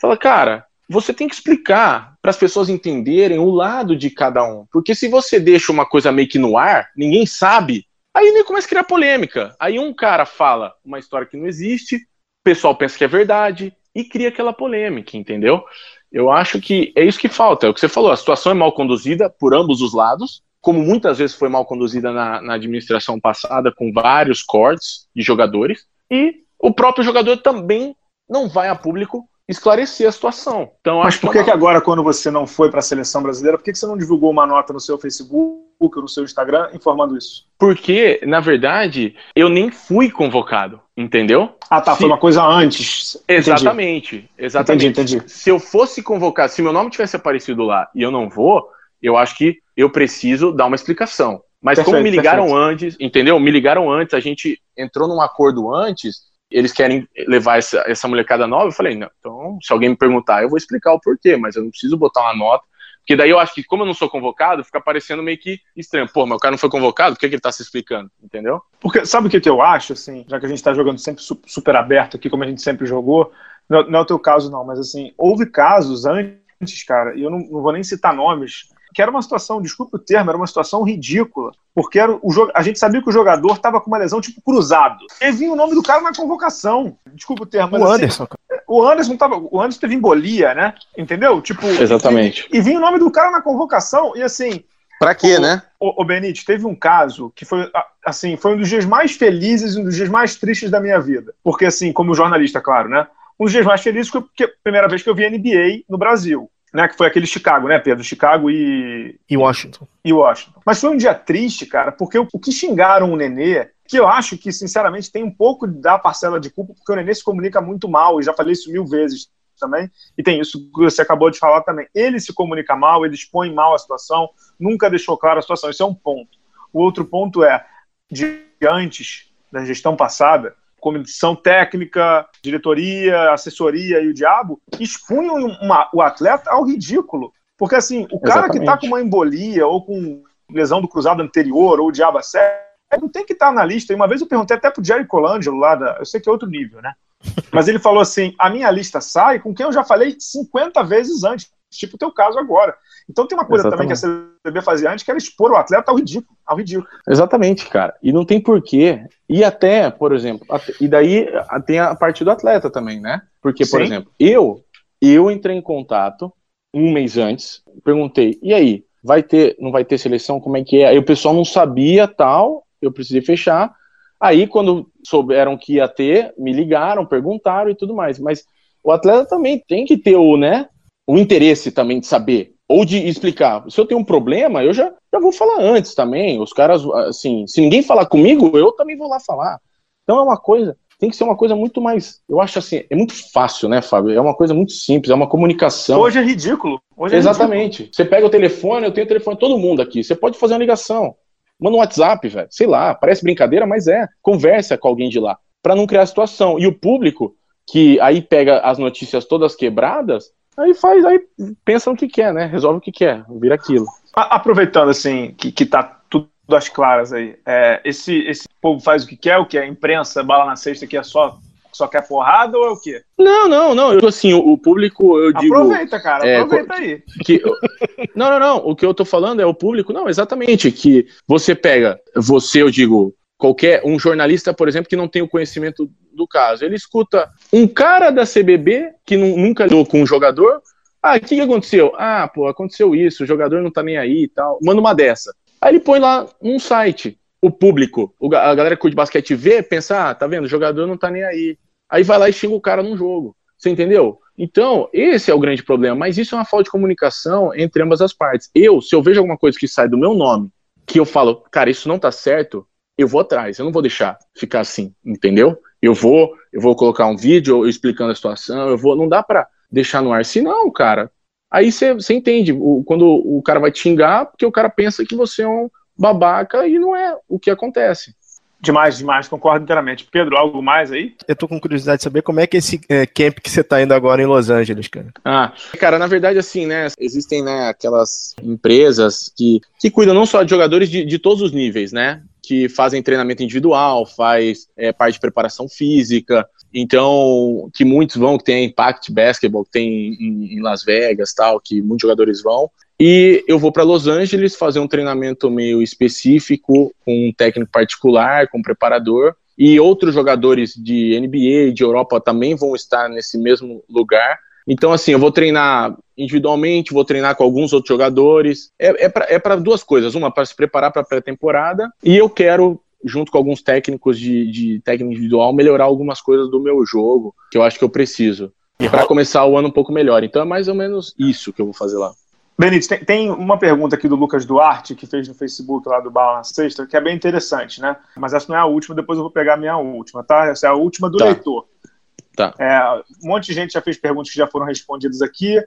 Speaker 4: Fala, cara, você tem que explicar para as pessoas entenderem o lado de cada um. Porque se você deixa uma coisa meio que no ar, ninguém sabe, aí nem começa a criar polêmica. Aí um cara fala uma história que não existe, o pessoal pensa que é verdade e cria aquela polêmica, entendeu? Eu acho que é isso que falta, é o que você falou, a situação é mal conduzida por ambos os lados, como muitas vezes foi mal conduzida na, na administração passada, com vários cortes de jogadores, e o próprio jogador também não vai a público esclarecer a situação. Então,
Speaker 2: Mas por que, que agora, quando você não foi para a seleção brasileira, por que, que você não divulgou uma nota no seu Facebook ou no seu Instagram informando isso?
Speaker 4: Porque, na verdade, eu nem fui convocado, entendeu?
Speaker 2: Ah, tá, se... foi uma coisa antes.
Speaker 4: Exatamente, entendi. exatamente.
Speaker 2: Entendi, entendi.
Speaker 4: Se eu fosse convocado, se meu nome tivesse aparecido lá e eu não vou, eu acho que eu preciso dar uma explicação. Mas perfeito, como me ligaram perfeito. antes, entendeu? Me ligaram antes, a gente entrou num acordo antes, eles querem levar essa, essa molecada nova, eu falei, não, então, se alguém me perguntar, eu vou explicar o porquê, mas eu não preciso botar uma nota, porque daí eu acho que, como eu não sou convocado, fica parecendo meio que estranho. Pô, mas o cara não foi convocado, por que, que ele tá se explicando? Entendeu?
Speaker 2: Porque, sabe o que, que eu acho, assim, já que a gente tá jogando sempre super aberto aqui, como a gente sempre jogou, não, não é o teu caso, não, mas assim, houve casos antes, cara, e eu não, não vou nem citar nomes, que era uma situação, desculpe o termo, era uma situação ridícula, porque era o a gente sabia que o jogador estava com uma lesão tipo cruzado. E vinha o nome do cara na convocação. Desculpe o termo.
Speaker 3: o assim, Anderson.
Speaker 2: O Anderson tava, o Anderson teve embolia, né? Entendeu? Tipo,
Speaker 4: Exatamente.
Speaker 2: E, e vinha o nome do cara na convocação e assim,
Speaker 4: Pra quê, o, né?
Speaker 2: O, o Benite, teve um caso que foi, assim, foi um dos dias mais felizes e um dos dias mais tristes da minha vida. Porque, assim, como jornalista, claro, né? Um dos dias mais felizes foi porque a primeira vez que eu vi NBA no Brasil né? Que foi aquele Chicago, né, Pedro? Chicago e.
Speaker 3: E Washington.
Speaker 2: E Washington. Mas foi um dia triste, cara, porque o, o que xingaram o Nenê, que eu acho que, sinceramente, tem um pouco da parcela de culpa, porque o Nenê se comunica muito mal, e já falei isso mil vezes também, e tem isso que você acabou de falar também. Ele se comunica mal, ele expõe mal a situação, nunca deixou claro a situação. Isso é um ponto. O outro ponto é, de antes da gestão passada, comissão técnica, diretoria, assessoria e o diabo, expunham uma, o atleta ao ridículo. Porque, assim, o cara Exatamente. que está com uma embolia ou com lesão do cruzado anterior ou o diabo a sério, não tem que estar tá na lista. E uma vez eu perguntei até pro Jerry Colangelo lá, da, eu sei que é outro nível, né? Mas ele falou assim: a minha lista sai com quem eu já falei 50 vezes antes, tipo o teu caso agora. Então tem uma coisa Exatamente. também que a CBB fazia antes, que era expor o atleta ao ridículo, ao ridículo.
Speaker 4: Exatamente, cara. E não tem porquê. E até, por exemplo, e daí tem a parte do atleta também, né? Porque, por Sim. exemplo, eu, eu entrei em contato um mês antes, perguntei, e aí, vai ter, não vai ter seleção, como é que é? Aí o pessoal não sabia tal, eu precisei fechar. Aí, quando souberam que ia ter, me ligaram, perguntaram e tudo mais. Mas o atleta também tem que ter o, né, o interesse também de saber ou de explicar. Se eu tenho um problema, eu já, já vou falar antes também. Os caras, assim, se ninguém falar comigo, eu também vou lá falar. Então é uma coisa, tem que ser uma coisa muito mais. Eu acho assim, é muito fácil, né, Fábio? É uma coisa muito simples, é uma comunicação.
Speaker 2: Hoje é ridículo. Hoje é
Speaker 4: Exatamente.
Speaker 2: Ridículo.
Speaker 4: Você pega o telefone, eu tenho o telefone de todo mundo aqui. Você pode fazer uma ligação. Manda um WhatsApp, velho. Sei lá, parece brincadeira, mas é. Conversa com alguém de lá. para não criar situação. E o público, que aí pega as notícias todas quebradas, Aí faz, aí pensa no que quer, né? Resolve o que quer, vira aquilo.
Speaker 2: Aproveitando assim, que, que tá tudo às claras aí, é, esse, esse povo faz o que quer, o que é imprensa, bala na sexta, que é só só quer porrada ou é o quê?
Speaker 4: Não, não, não. Eu, assim, o, o público, eu digo.
Speaker 2: Aproveita, cara, é, aproveita aí.
Speaker 4: Que, não, não, não. O que eu tô falando é o público, não, exatamente. Que você pega, você, eu digo, qualquer um jornalista, por exemplo, que não tem o conhecimento do caso, ele escuta um cara da CBB que nunca lidou com um jogador. Ah, o que, que aconteceu? Ah, pô, aconteceu isso, o jogador não tá nem aí e tal. Manda uma dessa. Aí ele põe lá num site. O público, a galera que curte basquete vê, pensa, ah, tá vendo, o jogador não tá nem aí. Aí vai lá e xinga o cara num jogo. Você entendeu? Então, esse é o grande problema. Mas isso é uma falta de comunicação entre ambas as partes. Eu, se eu vejo alguma coisa que sai do meu nome, que eu falo, cara, isso não tá certo, eu vou atrás, eu não vou deixar ficar assim, entendeu? Eu vou, eu vou colocar um vídeo explicando a situação, eu vou, não dá para deixar no ar, senão, cara, aí você entende, o, quando o cara vai te xingar, porque o cara pensa que você é um babaca e não é o que acontece.
Speaker 2: Demais, demais, concordo inteiramente. Pedro, algo mais aí?
Speaker 3: Eu tô com curiosidade de saber como é que é esse é, camp que você tá indo agora em Los Angeles, cara.
Speaker 4: Ah, cara, na verdade, assim, né, existem, né, aquelas empresas que, que cuidam não só de jogadores de, de todos os níveis, né, que fazem treinamento individual, faz é, parte de preparação física, então, que muitos vão, que tem a Impact Basketball, que tem em, em Las Vegas, tal, que muitos jogadores vão, e eu vou para Los Angeles fazer um treinamento meio específico, com um técnico particular, com um preparador. E outros jogadores de NBA, de Europa também vão estar nesse mesmo lugar. Então, assim, eu vou treinar individualmente, vou treinar com alguns outros jogadores. É, é para é duas coisas: uma, para se preparar para a pré-temporada, e eu quero, junto com alguns técnicos de, de técnica individual, melhorar algumas coisas do meu jogo, que eu acho que eu preciso. Para começar o ano um pouco melhor. Então, é mais ou menos isso que eu vou fazer lá.
Speaker 2: Benítez, tem, tem, uma pergunta aqui do Lucas Duarte, que fez no Facebook lá do Bala na Sexta, que é bem interessante, né? Mas essa não é a última, depois eu vou pegar a minha última, tá? Essa é a última do
Speaker 4: tá.
Speaker 2: leitor.
Speaker 4: Tá.
Speaker 2: É, um monte de gente já fez perguntas que já foram respondidas aqui.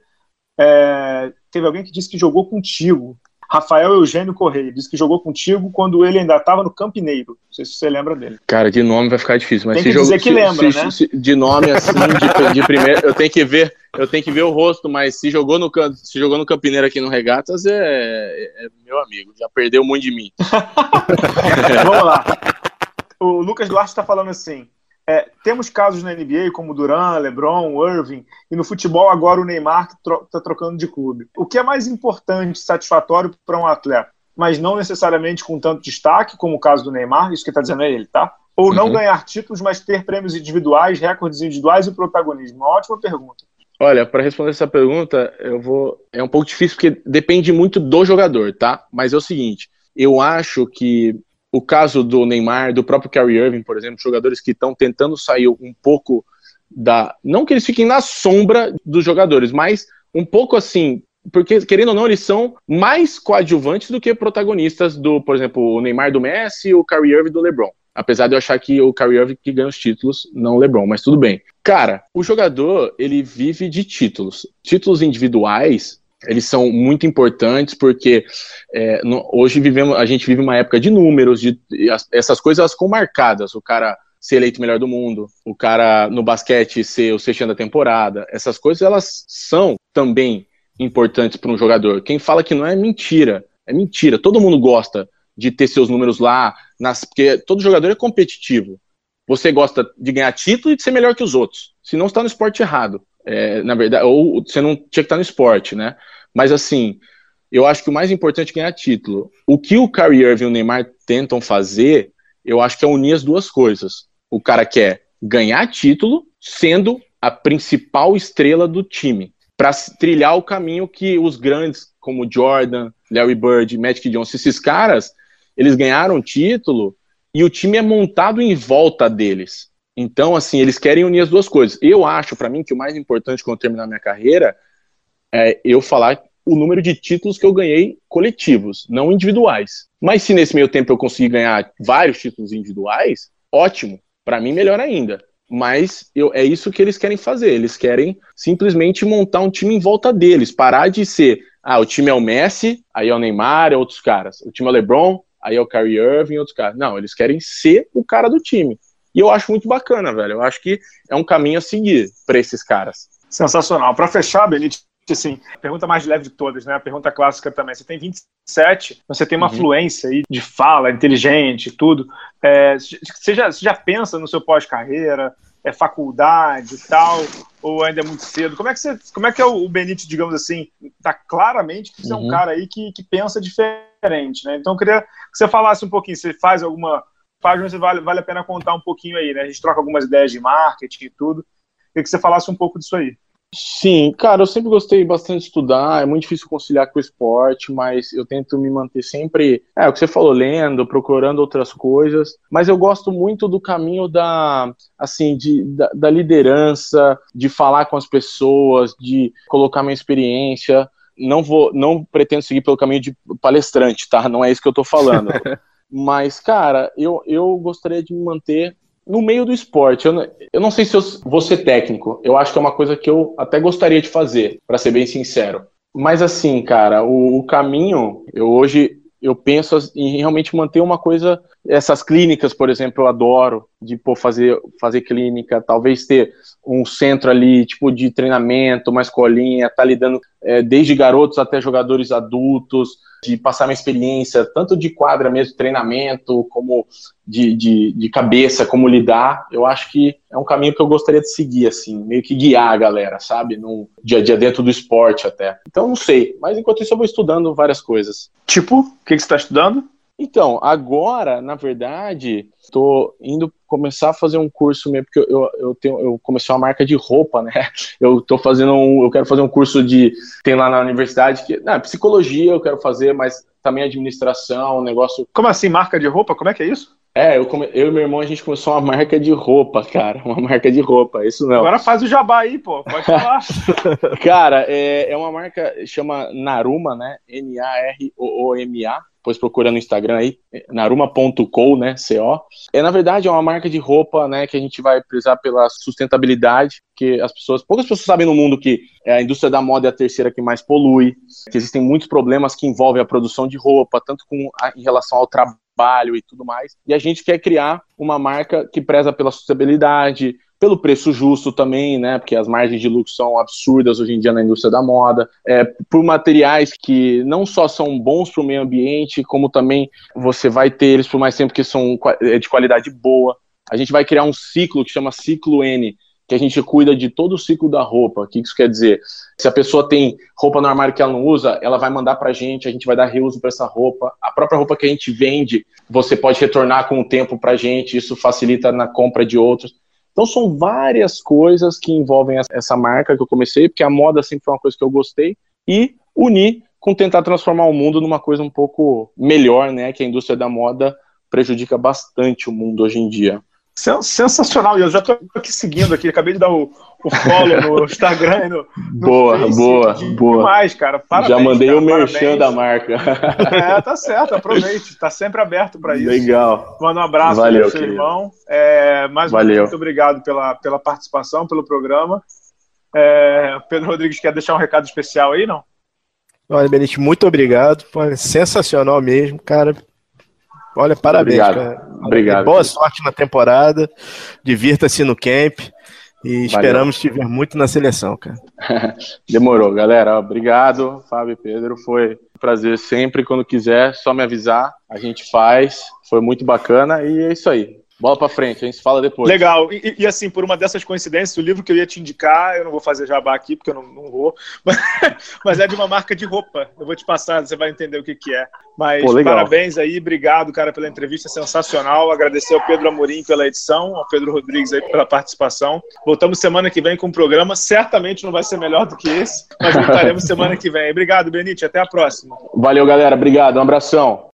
Speaker 2: É, teve alguém que disse que jogou contigo. Rafael Eugênio Correia disse que jogou contigo quando ele ainda estava no Campineiro. Não sei se você lembra dele.
Speaker 4: Cara, de nome vai ficar difícil, mas
Speaker 2: Tem
Speaker 4: se
Speaker 2: que dizer
Speaker 4: jogo,
Speaker 2: que
Speaker 4: se,
Speaker 2: lembra,
Speaker 4: se-
Speaker 2: né?
Speaker 4: se- de nome assim, de, de primeiro, eu tenho que ver, eu tenho que ver o rosto, mas se jogou no se jogou no Campineiro aqui no Regatas é, é- é meu amigo, já perdeu muito de mim.
Speaker 2: Vamos lá. O Lucas Duarte está falando assim: é, temos casos na NBA como Duran, LeBron, Irving, e no futebol agora o Neymar que está trocando de clube. O que é mais importante, satisfatório para um atleta, mas não necessariamente com tanto destaque, como o caso do Neymar, isso que está dizendo é ele, tá? Ou não
Speaker 4: Uhum.
Speaker 2: ganhar títulos, mas ter prêmios individuais, recordes individuais e protagonismo? Uma ótima pergunta.
Speaker 4: Olha, para responder essa pergunta, eu vou. É um pouco difícil porque depende muito do jogador, tá? Mas é o seguinte: eu acho que o caso do Neymar, do próprio Kyrie Irving, por exemplo, jogadores que estão tentando sair um pouco da. Não que eles fiquem na sombra dos jogadores, mas um pouco assim. Porque, querendo ou não, eles são mais coadjuvantes do que protagonistas do, por exemplo, o Neymar do Messi e o Kyrie Irving do LeBron. Apesar de eu achar que o Kyrie Irving que ganha os títulos, não o LeBron, mas tudo bem. Cara, o jogador, ele vive de títulos. Títulos individuais, eles são muito importantes porque é, no- hoje vivemos, a gente vive uma época de números, de, as- essas coisas ficam marcadas. O cara ser eleito melhor do mundo, o cara no basquete ser o sexto da temporada, essas coisas elas são também importantes para um jogador. Quem fala que não é mentira, é mentira. Todo mundo gosta de ter seus números lá, nas, porque todo jogador é competitivo. Você gosta de ganhar título e de ser melhor que os outros. Senão você está no esporte errado. É, na verdade, ou você não tinha que estar no esporte, né? Mas assim, eu acho que o mais importante é ganhar título. O que o Kyrie Irving e o Neymar tentam fazer, eu acho que é unir as duas coisas. O cara quer ganhar título sendo a principal estrela do time, para trilhar o caminho que os grandes, como Jordan, Larry Bird, Magic Johnson, esses caras, eles ganharam título e o time é montado em volta deles. Então, assim, eles querem unir as duas coisas. Eu acho, para mim, que o mais importante quando eu terminar minha carreira é eu falar o número de títulos que eu ganhei coletivos, não individuais. Mas se nesse meio tempo eu conseguir ganhar vários títulos individuais, ótimo. Para mim, melhor ainda. Mas eu, é isso que eles querem fazer. Eles querem simplesmente montar um time em volta deles. Parar de ser, ah, o time é o Messi, aí é o Neymar, é outros caras. O time é o LeBron, aí é o Kyrie Irving, outros caras. Não, eles querem ser o cara do time. E eu acho muito bacana, velho. Eu acho que é um caminho a seguir para esses caras.
Speaker 2: Sensacional. Para fechar, Benítez, assim, a pergunta mais leve de todas, né? A pergunta clássica também. Você tem 27, você tem uma
Speaker 4: Uhum.
Speaker 2: fluência aí de fala, inteligente, tudo. É, você, já, você já pensa no seu pós-carreira, é faculdade e tal, ou ainda é muito cedo? Como é que, você, como é, que é o Benítez, digamos assim, tá claramente que você é um
Speaker 4: Uhum.
Speaker 2: cara aí que, que pensa diferente, né? Então eu queria que você falasse um pouquinho, você faz alguma página, você vale, vale a pena contar um pouquinho aí, né? A gente troca algumas ideias de marketing e tudo. Queria que você falasse um pouco disso aí.
Speaker 4: Sim, cara, eu sempre gostei bastante de estudar, é muito difícil conciliar com o esporte, mas eu tento me manter sempre, é o que você falou, lendo, procurando outras coisas, mas eu gosto muito do caminho da, assim, de, da, da liderança, de falar com as pessoas, de colocar minha experiência, não vou, não pretendo seguir pelo caminho de palestrante, tá? Não é isso que eu tô falando. mas, cara, eu, eu gostaria de me manter no meio do esporte. Eu, eu não sei se eu vou ser técnico. Eu acho que é uma coisa que eu até gostaria de fazer, para ser bem sincero. Mas assim, cara, o, o caminho, eu hoje eu penso em realmente manter uma coisa essas clínicas, por exemplo, eu adoro de pô, fazer, fazer clínica, talvez ter um centro ali, tipo, de treinamento, uma escolinha, tá lidando é, desde garotos até jogadores adultos, de passar minha experiência, tanto de quadra mesmo, treinamento, como de, de, de, cabeça, como lidar, eu acho que é um caminho que eu gostaria de seguir, assim, meio que guiar a galera, sabe? No dia a dia dentro do esporte até. Então, não sei, mas enquanto isso eu vou estudando várias coisas.
Speaker 2: Tipo, o que, que você está estudando?
Speaker 4: Então, agora, na verdade, estou indo começar a fazer um curso mesmo, porque eu, eu, tenho, eu comecei uma marca de roupa, né? Eu tô fazendo um, eu quero fazer um curso de, tem lá na universidade, que, não, psicologia eu quero fazer, mas também administração, negócio...
Speaker 2: Como assim, marca de roupa? Como é que é isso?
Speaker 4: É, eu, come... eu e meu irmão, a gente começou uma marca de roupa, cara. Uma marca de roupa, isso não.
Speaker 2: Agora faz o jabá aí, pô. Pode falar.
Speaker 4: cara, é, é uma marca, chama Naruma, né? N-A-R-O-O-M-A depois procura no Instagram aí, naruma.co, né, CO. É, na verdade, é uma marca de roupa, né, que a gente vai prezar pela sustentabilidade, que as pessoas, poucas pessoas sabem no mundo que a indústria da moda é a terceira que mais polui, que existem muitos problemas que envolvem a produção de roupa, tanto com em relação ao trabalho e tudo mais. E a gente quer criar uma marca que preza pela sustentabilidade, pelo preço justo também, né? Porque as margens de lucro são absurdas hoje em dia na indústria da moda, é, por materiais que não só são bons para o meio ambiente, como também você vai ter eles por mais tempo que são é, de qualidade boa. A gente vai criar um ciclo que chama ciclo N, que a gente cuida de todo o ciclo da roupa. O que isso quer dizer? Se a pessoa tem roupa no armário que ela não usa, ela vai mandar para a gente, a gente vai dar reuso para essa roupa. A própria roupa que a gente vende, você pode retornar com o tempo para a gente, isso facilita na compra de outros. Então são várias coisas que envolvem essa marca que eu comecei, porque a moda sempre foi uma coisa que eu gostei, e unir com tentar transformar o mundo numa coisa um pouco melhor, né? Que a indústria da moda prejudica bastante o mundo hoje em dia.
Speaker 2: Sensacional, e eu já estou aqui seguindo aqui, acabei de dar o, o follow no Instagram e no,
Speaker 4: no Boa, Face, boa,
Speaker 2: de,
Speaker 4: boa.
Speaker 2: Demais, cara. Parabéns,
Speaker 4: já mandei
Speaker 2: cara,
Speaker 4: o merchan da marca.
Speaker 2: É, tá certo, aproveite, tá sempre aberto para isso.
Speaker 4: Legal.
Speaker 2: Manda um abraço
Speaker 4: Valeu,
Speaker 2: pro seu
Speaker 4: querido.
Speaker 2: irmão. É, mais uma vez, muito obrigado pela, pela participação, pelo programa. É, Pedro Rodrigues quer deixar um recado especial aí, não?
Speaker 3: Olha, Benite, muito obrigado. Pô, sensacional mesmo, cara. Olha, parabéns,
Speaker 4: Obrigado.
Speaker 3: cara.
Speaker 4: Obrigado.
Speaker 3: Boa sorte na temporada. Divirta-se no camp. E esperamos te ver muito na seleção, cara.
Speaker 4: Demorou, galera. Obrigado, Fábio e Pedro. Foi um prazer sempre. Quando quiser, só me avisar. A gente faz. Foi muito bacana. E é isso aí. Bola pra frente, a gente fala depois.
Speaker 2: Legal. E, e, assim, por uma dessas coincidências, o livro que eu ia te indicar, eu não vou fazer jabá aqui, porque eu não, não vou, mas, mas, é de uma marca de roupa. Eu vou te passar, você vai entender o que, que é. Mas Pô, parabéns aí, obrigado, cara, pela entrevista sensacional. Agradecer ao Pedro Amorim pela edição, ao Pedro Rodrigues aí pela participação. Voltamos semana que vem com um programa. Certamente não vai ser melhor do que esse, mas voltaremos semana que vem. Obrigado, Benite. Até a próxima.
Speaker 4: Valeu, galera. Obrigado. Um abração.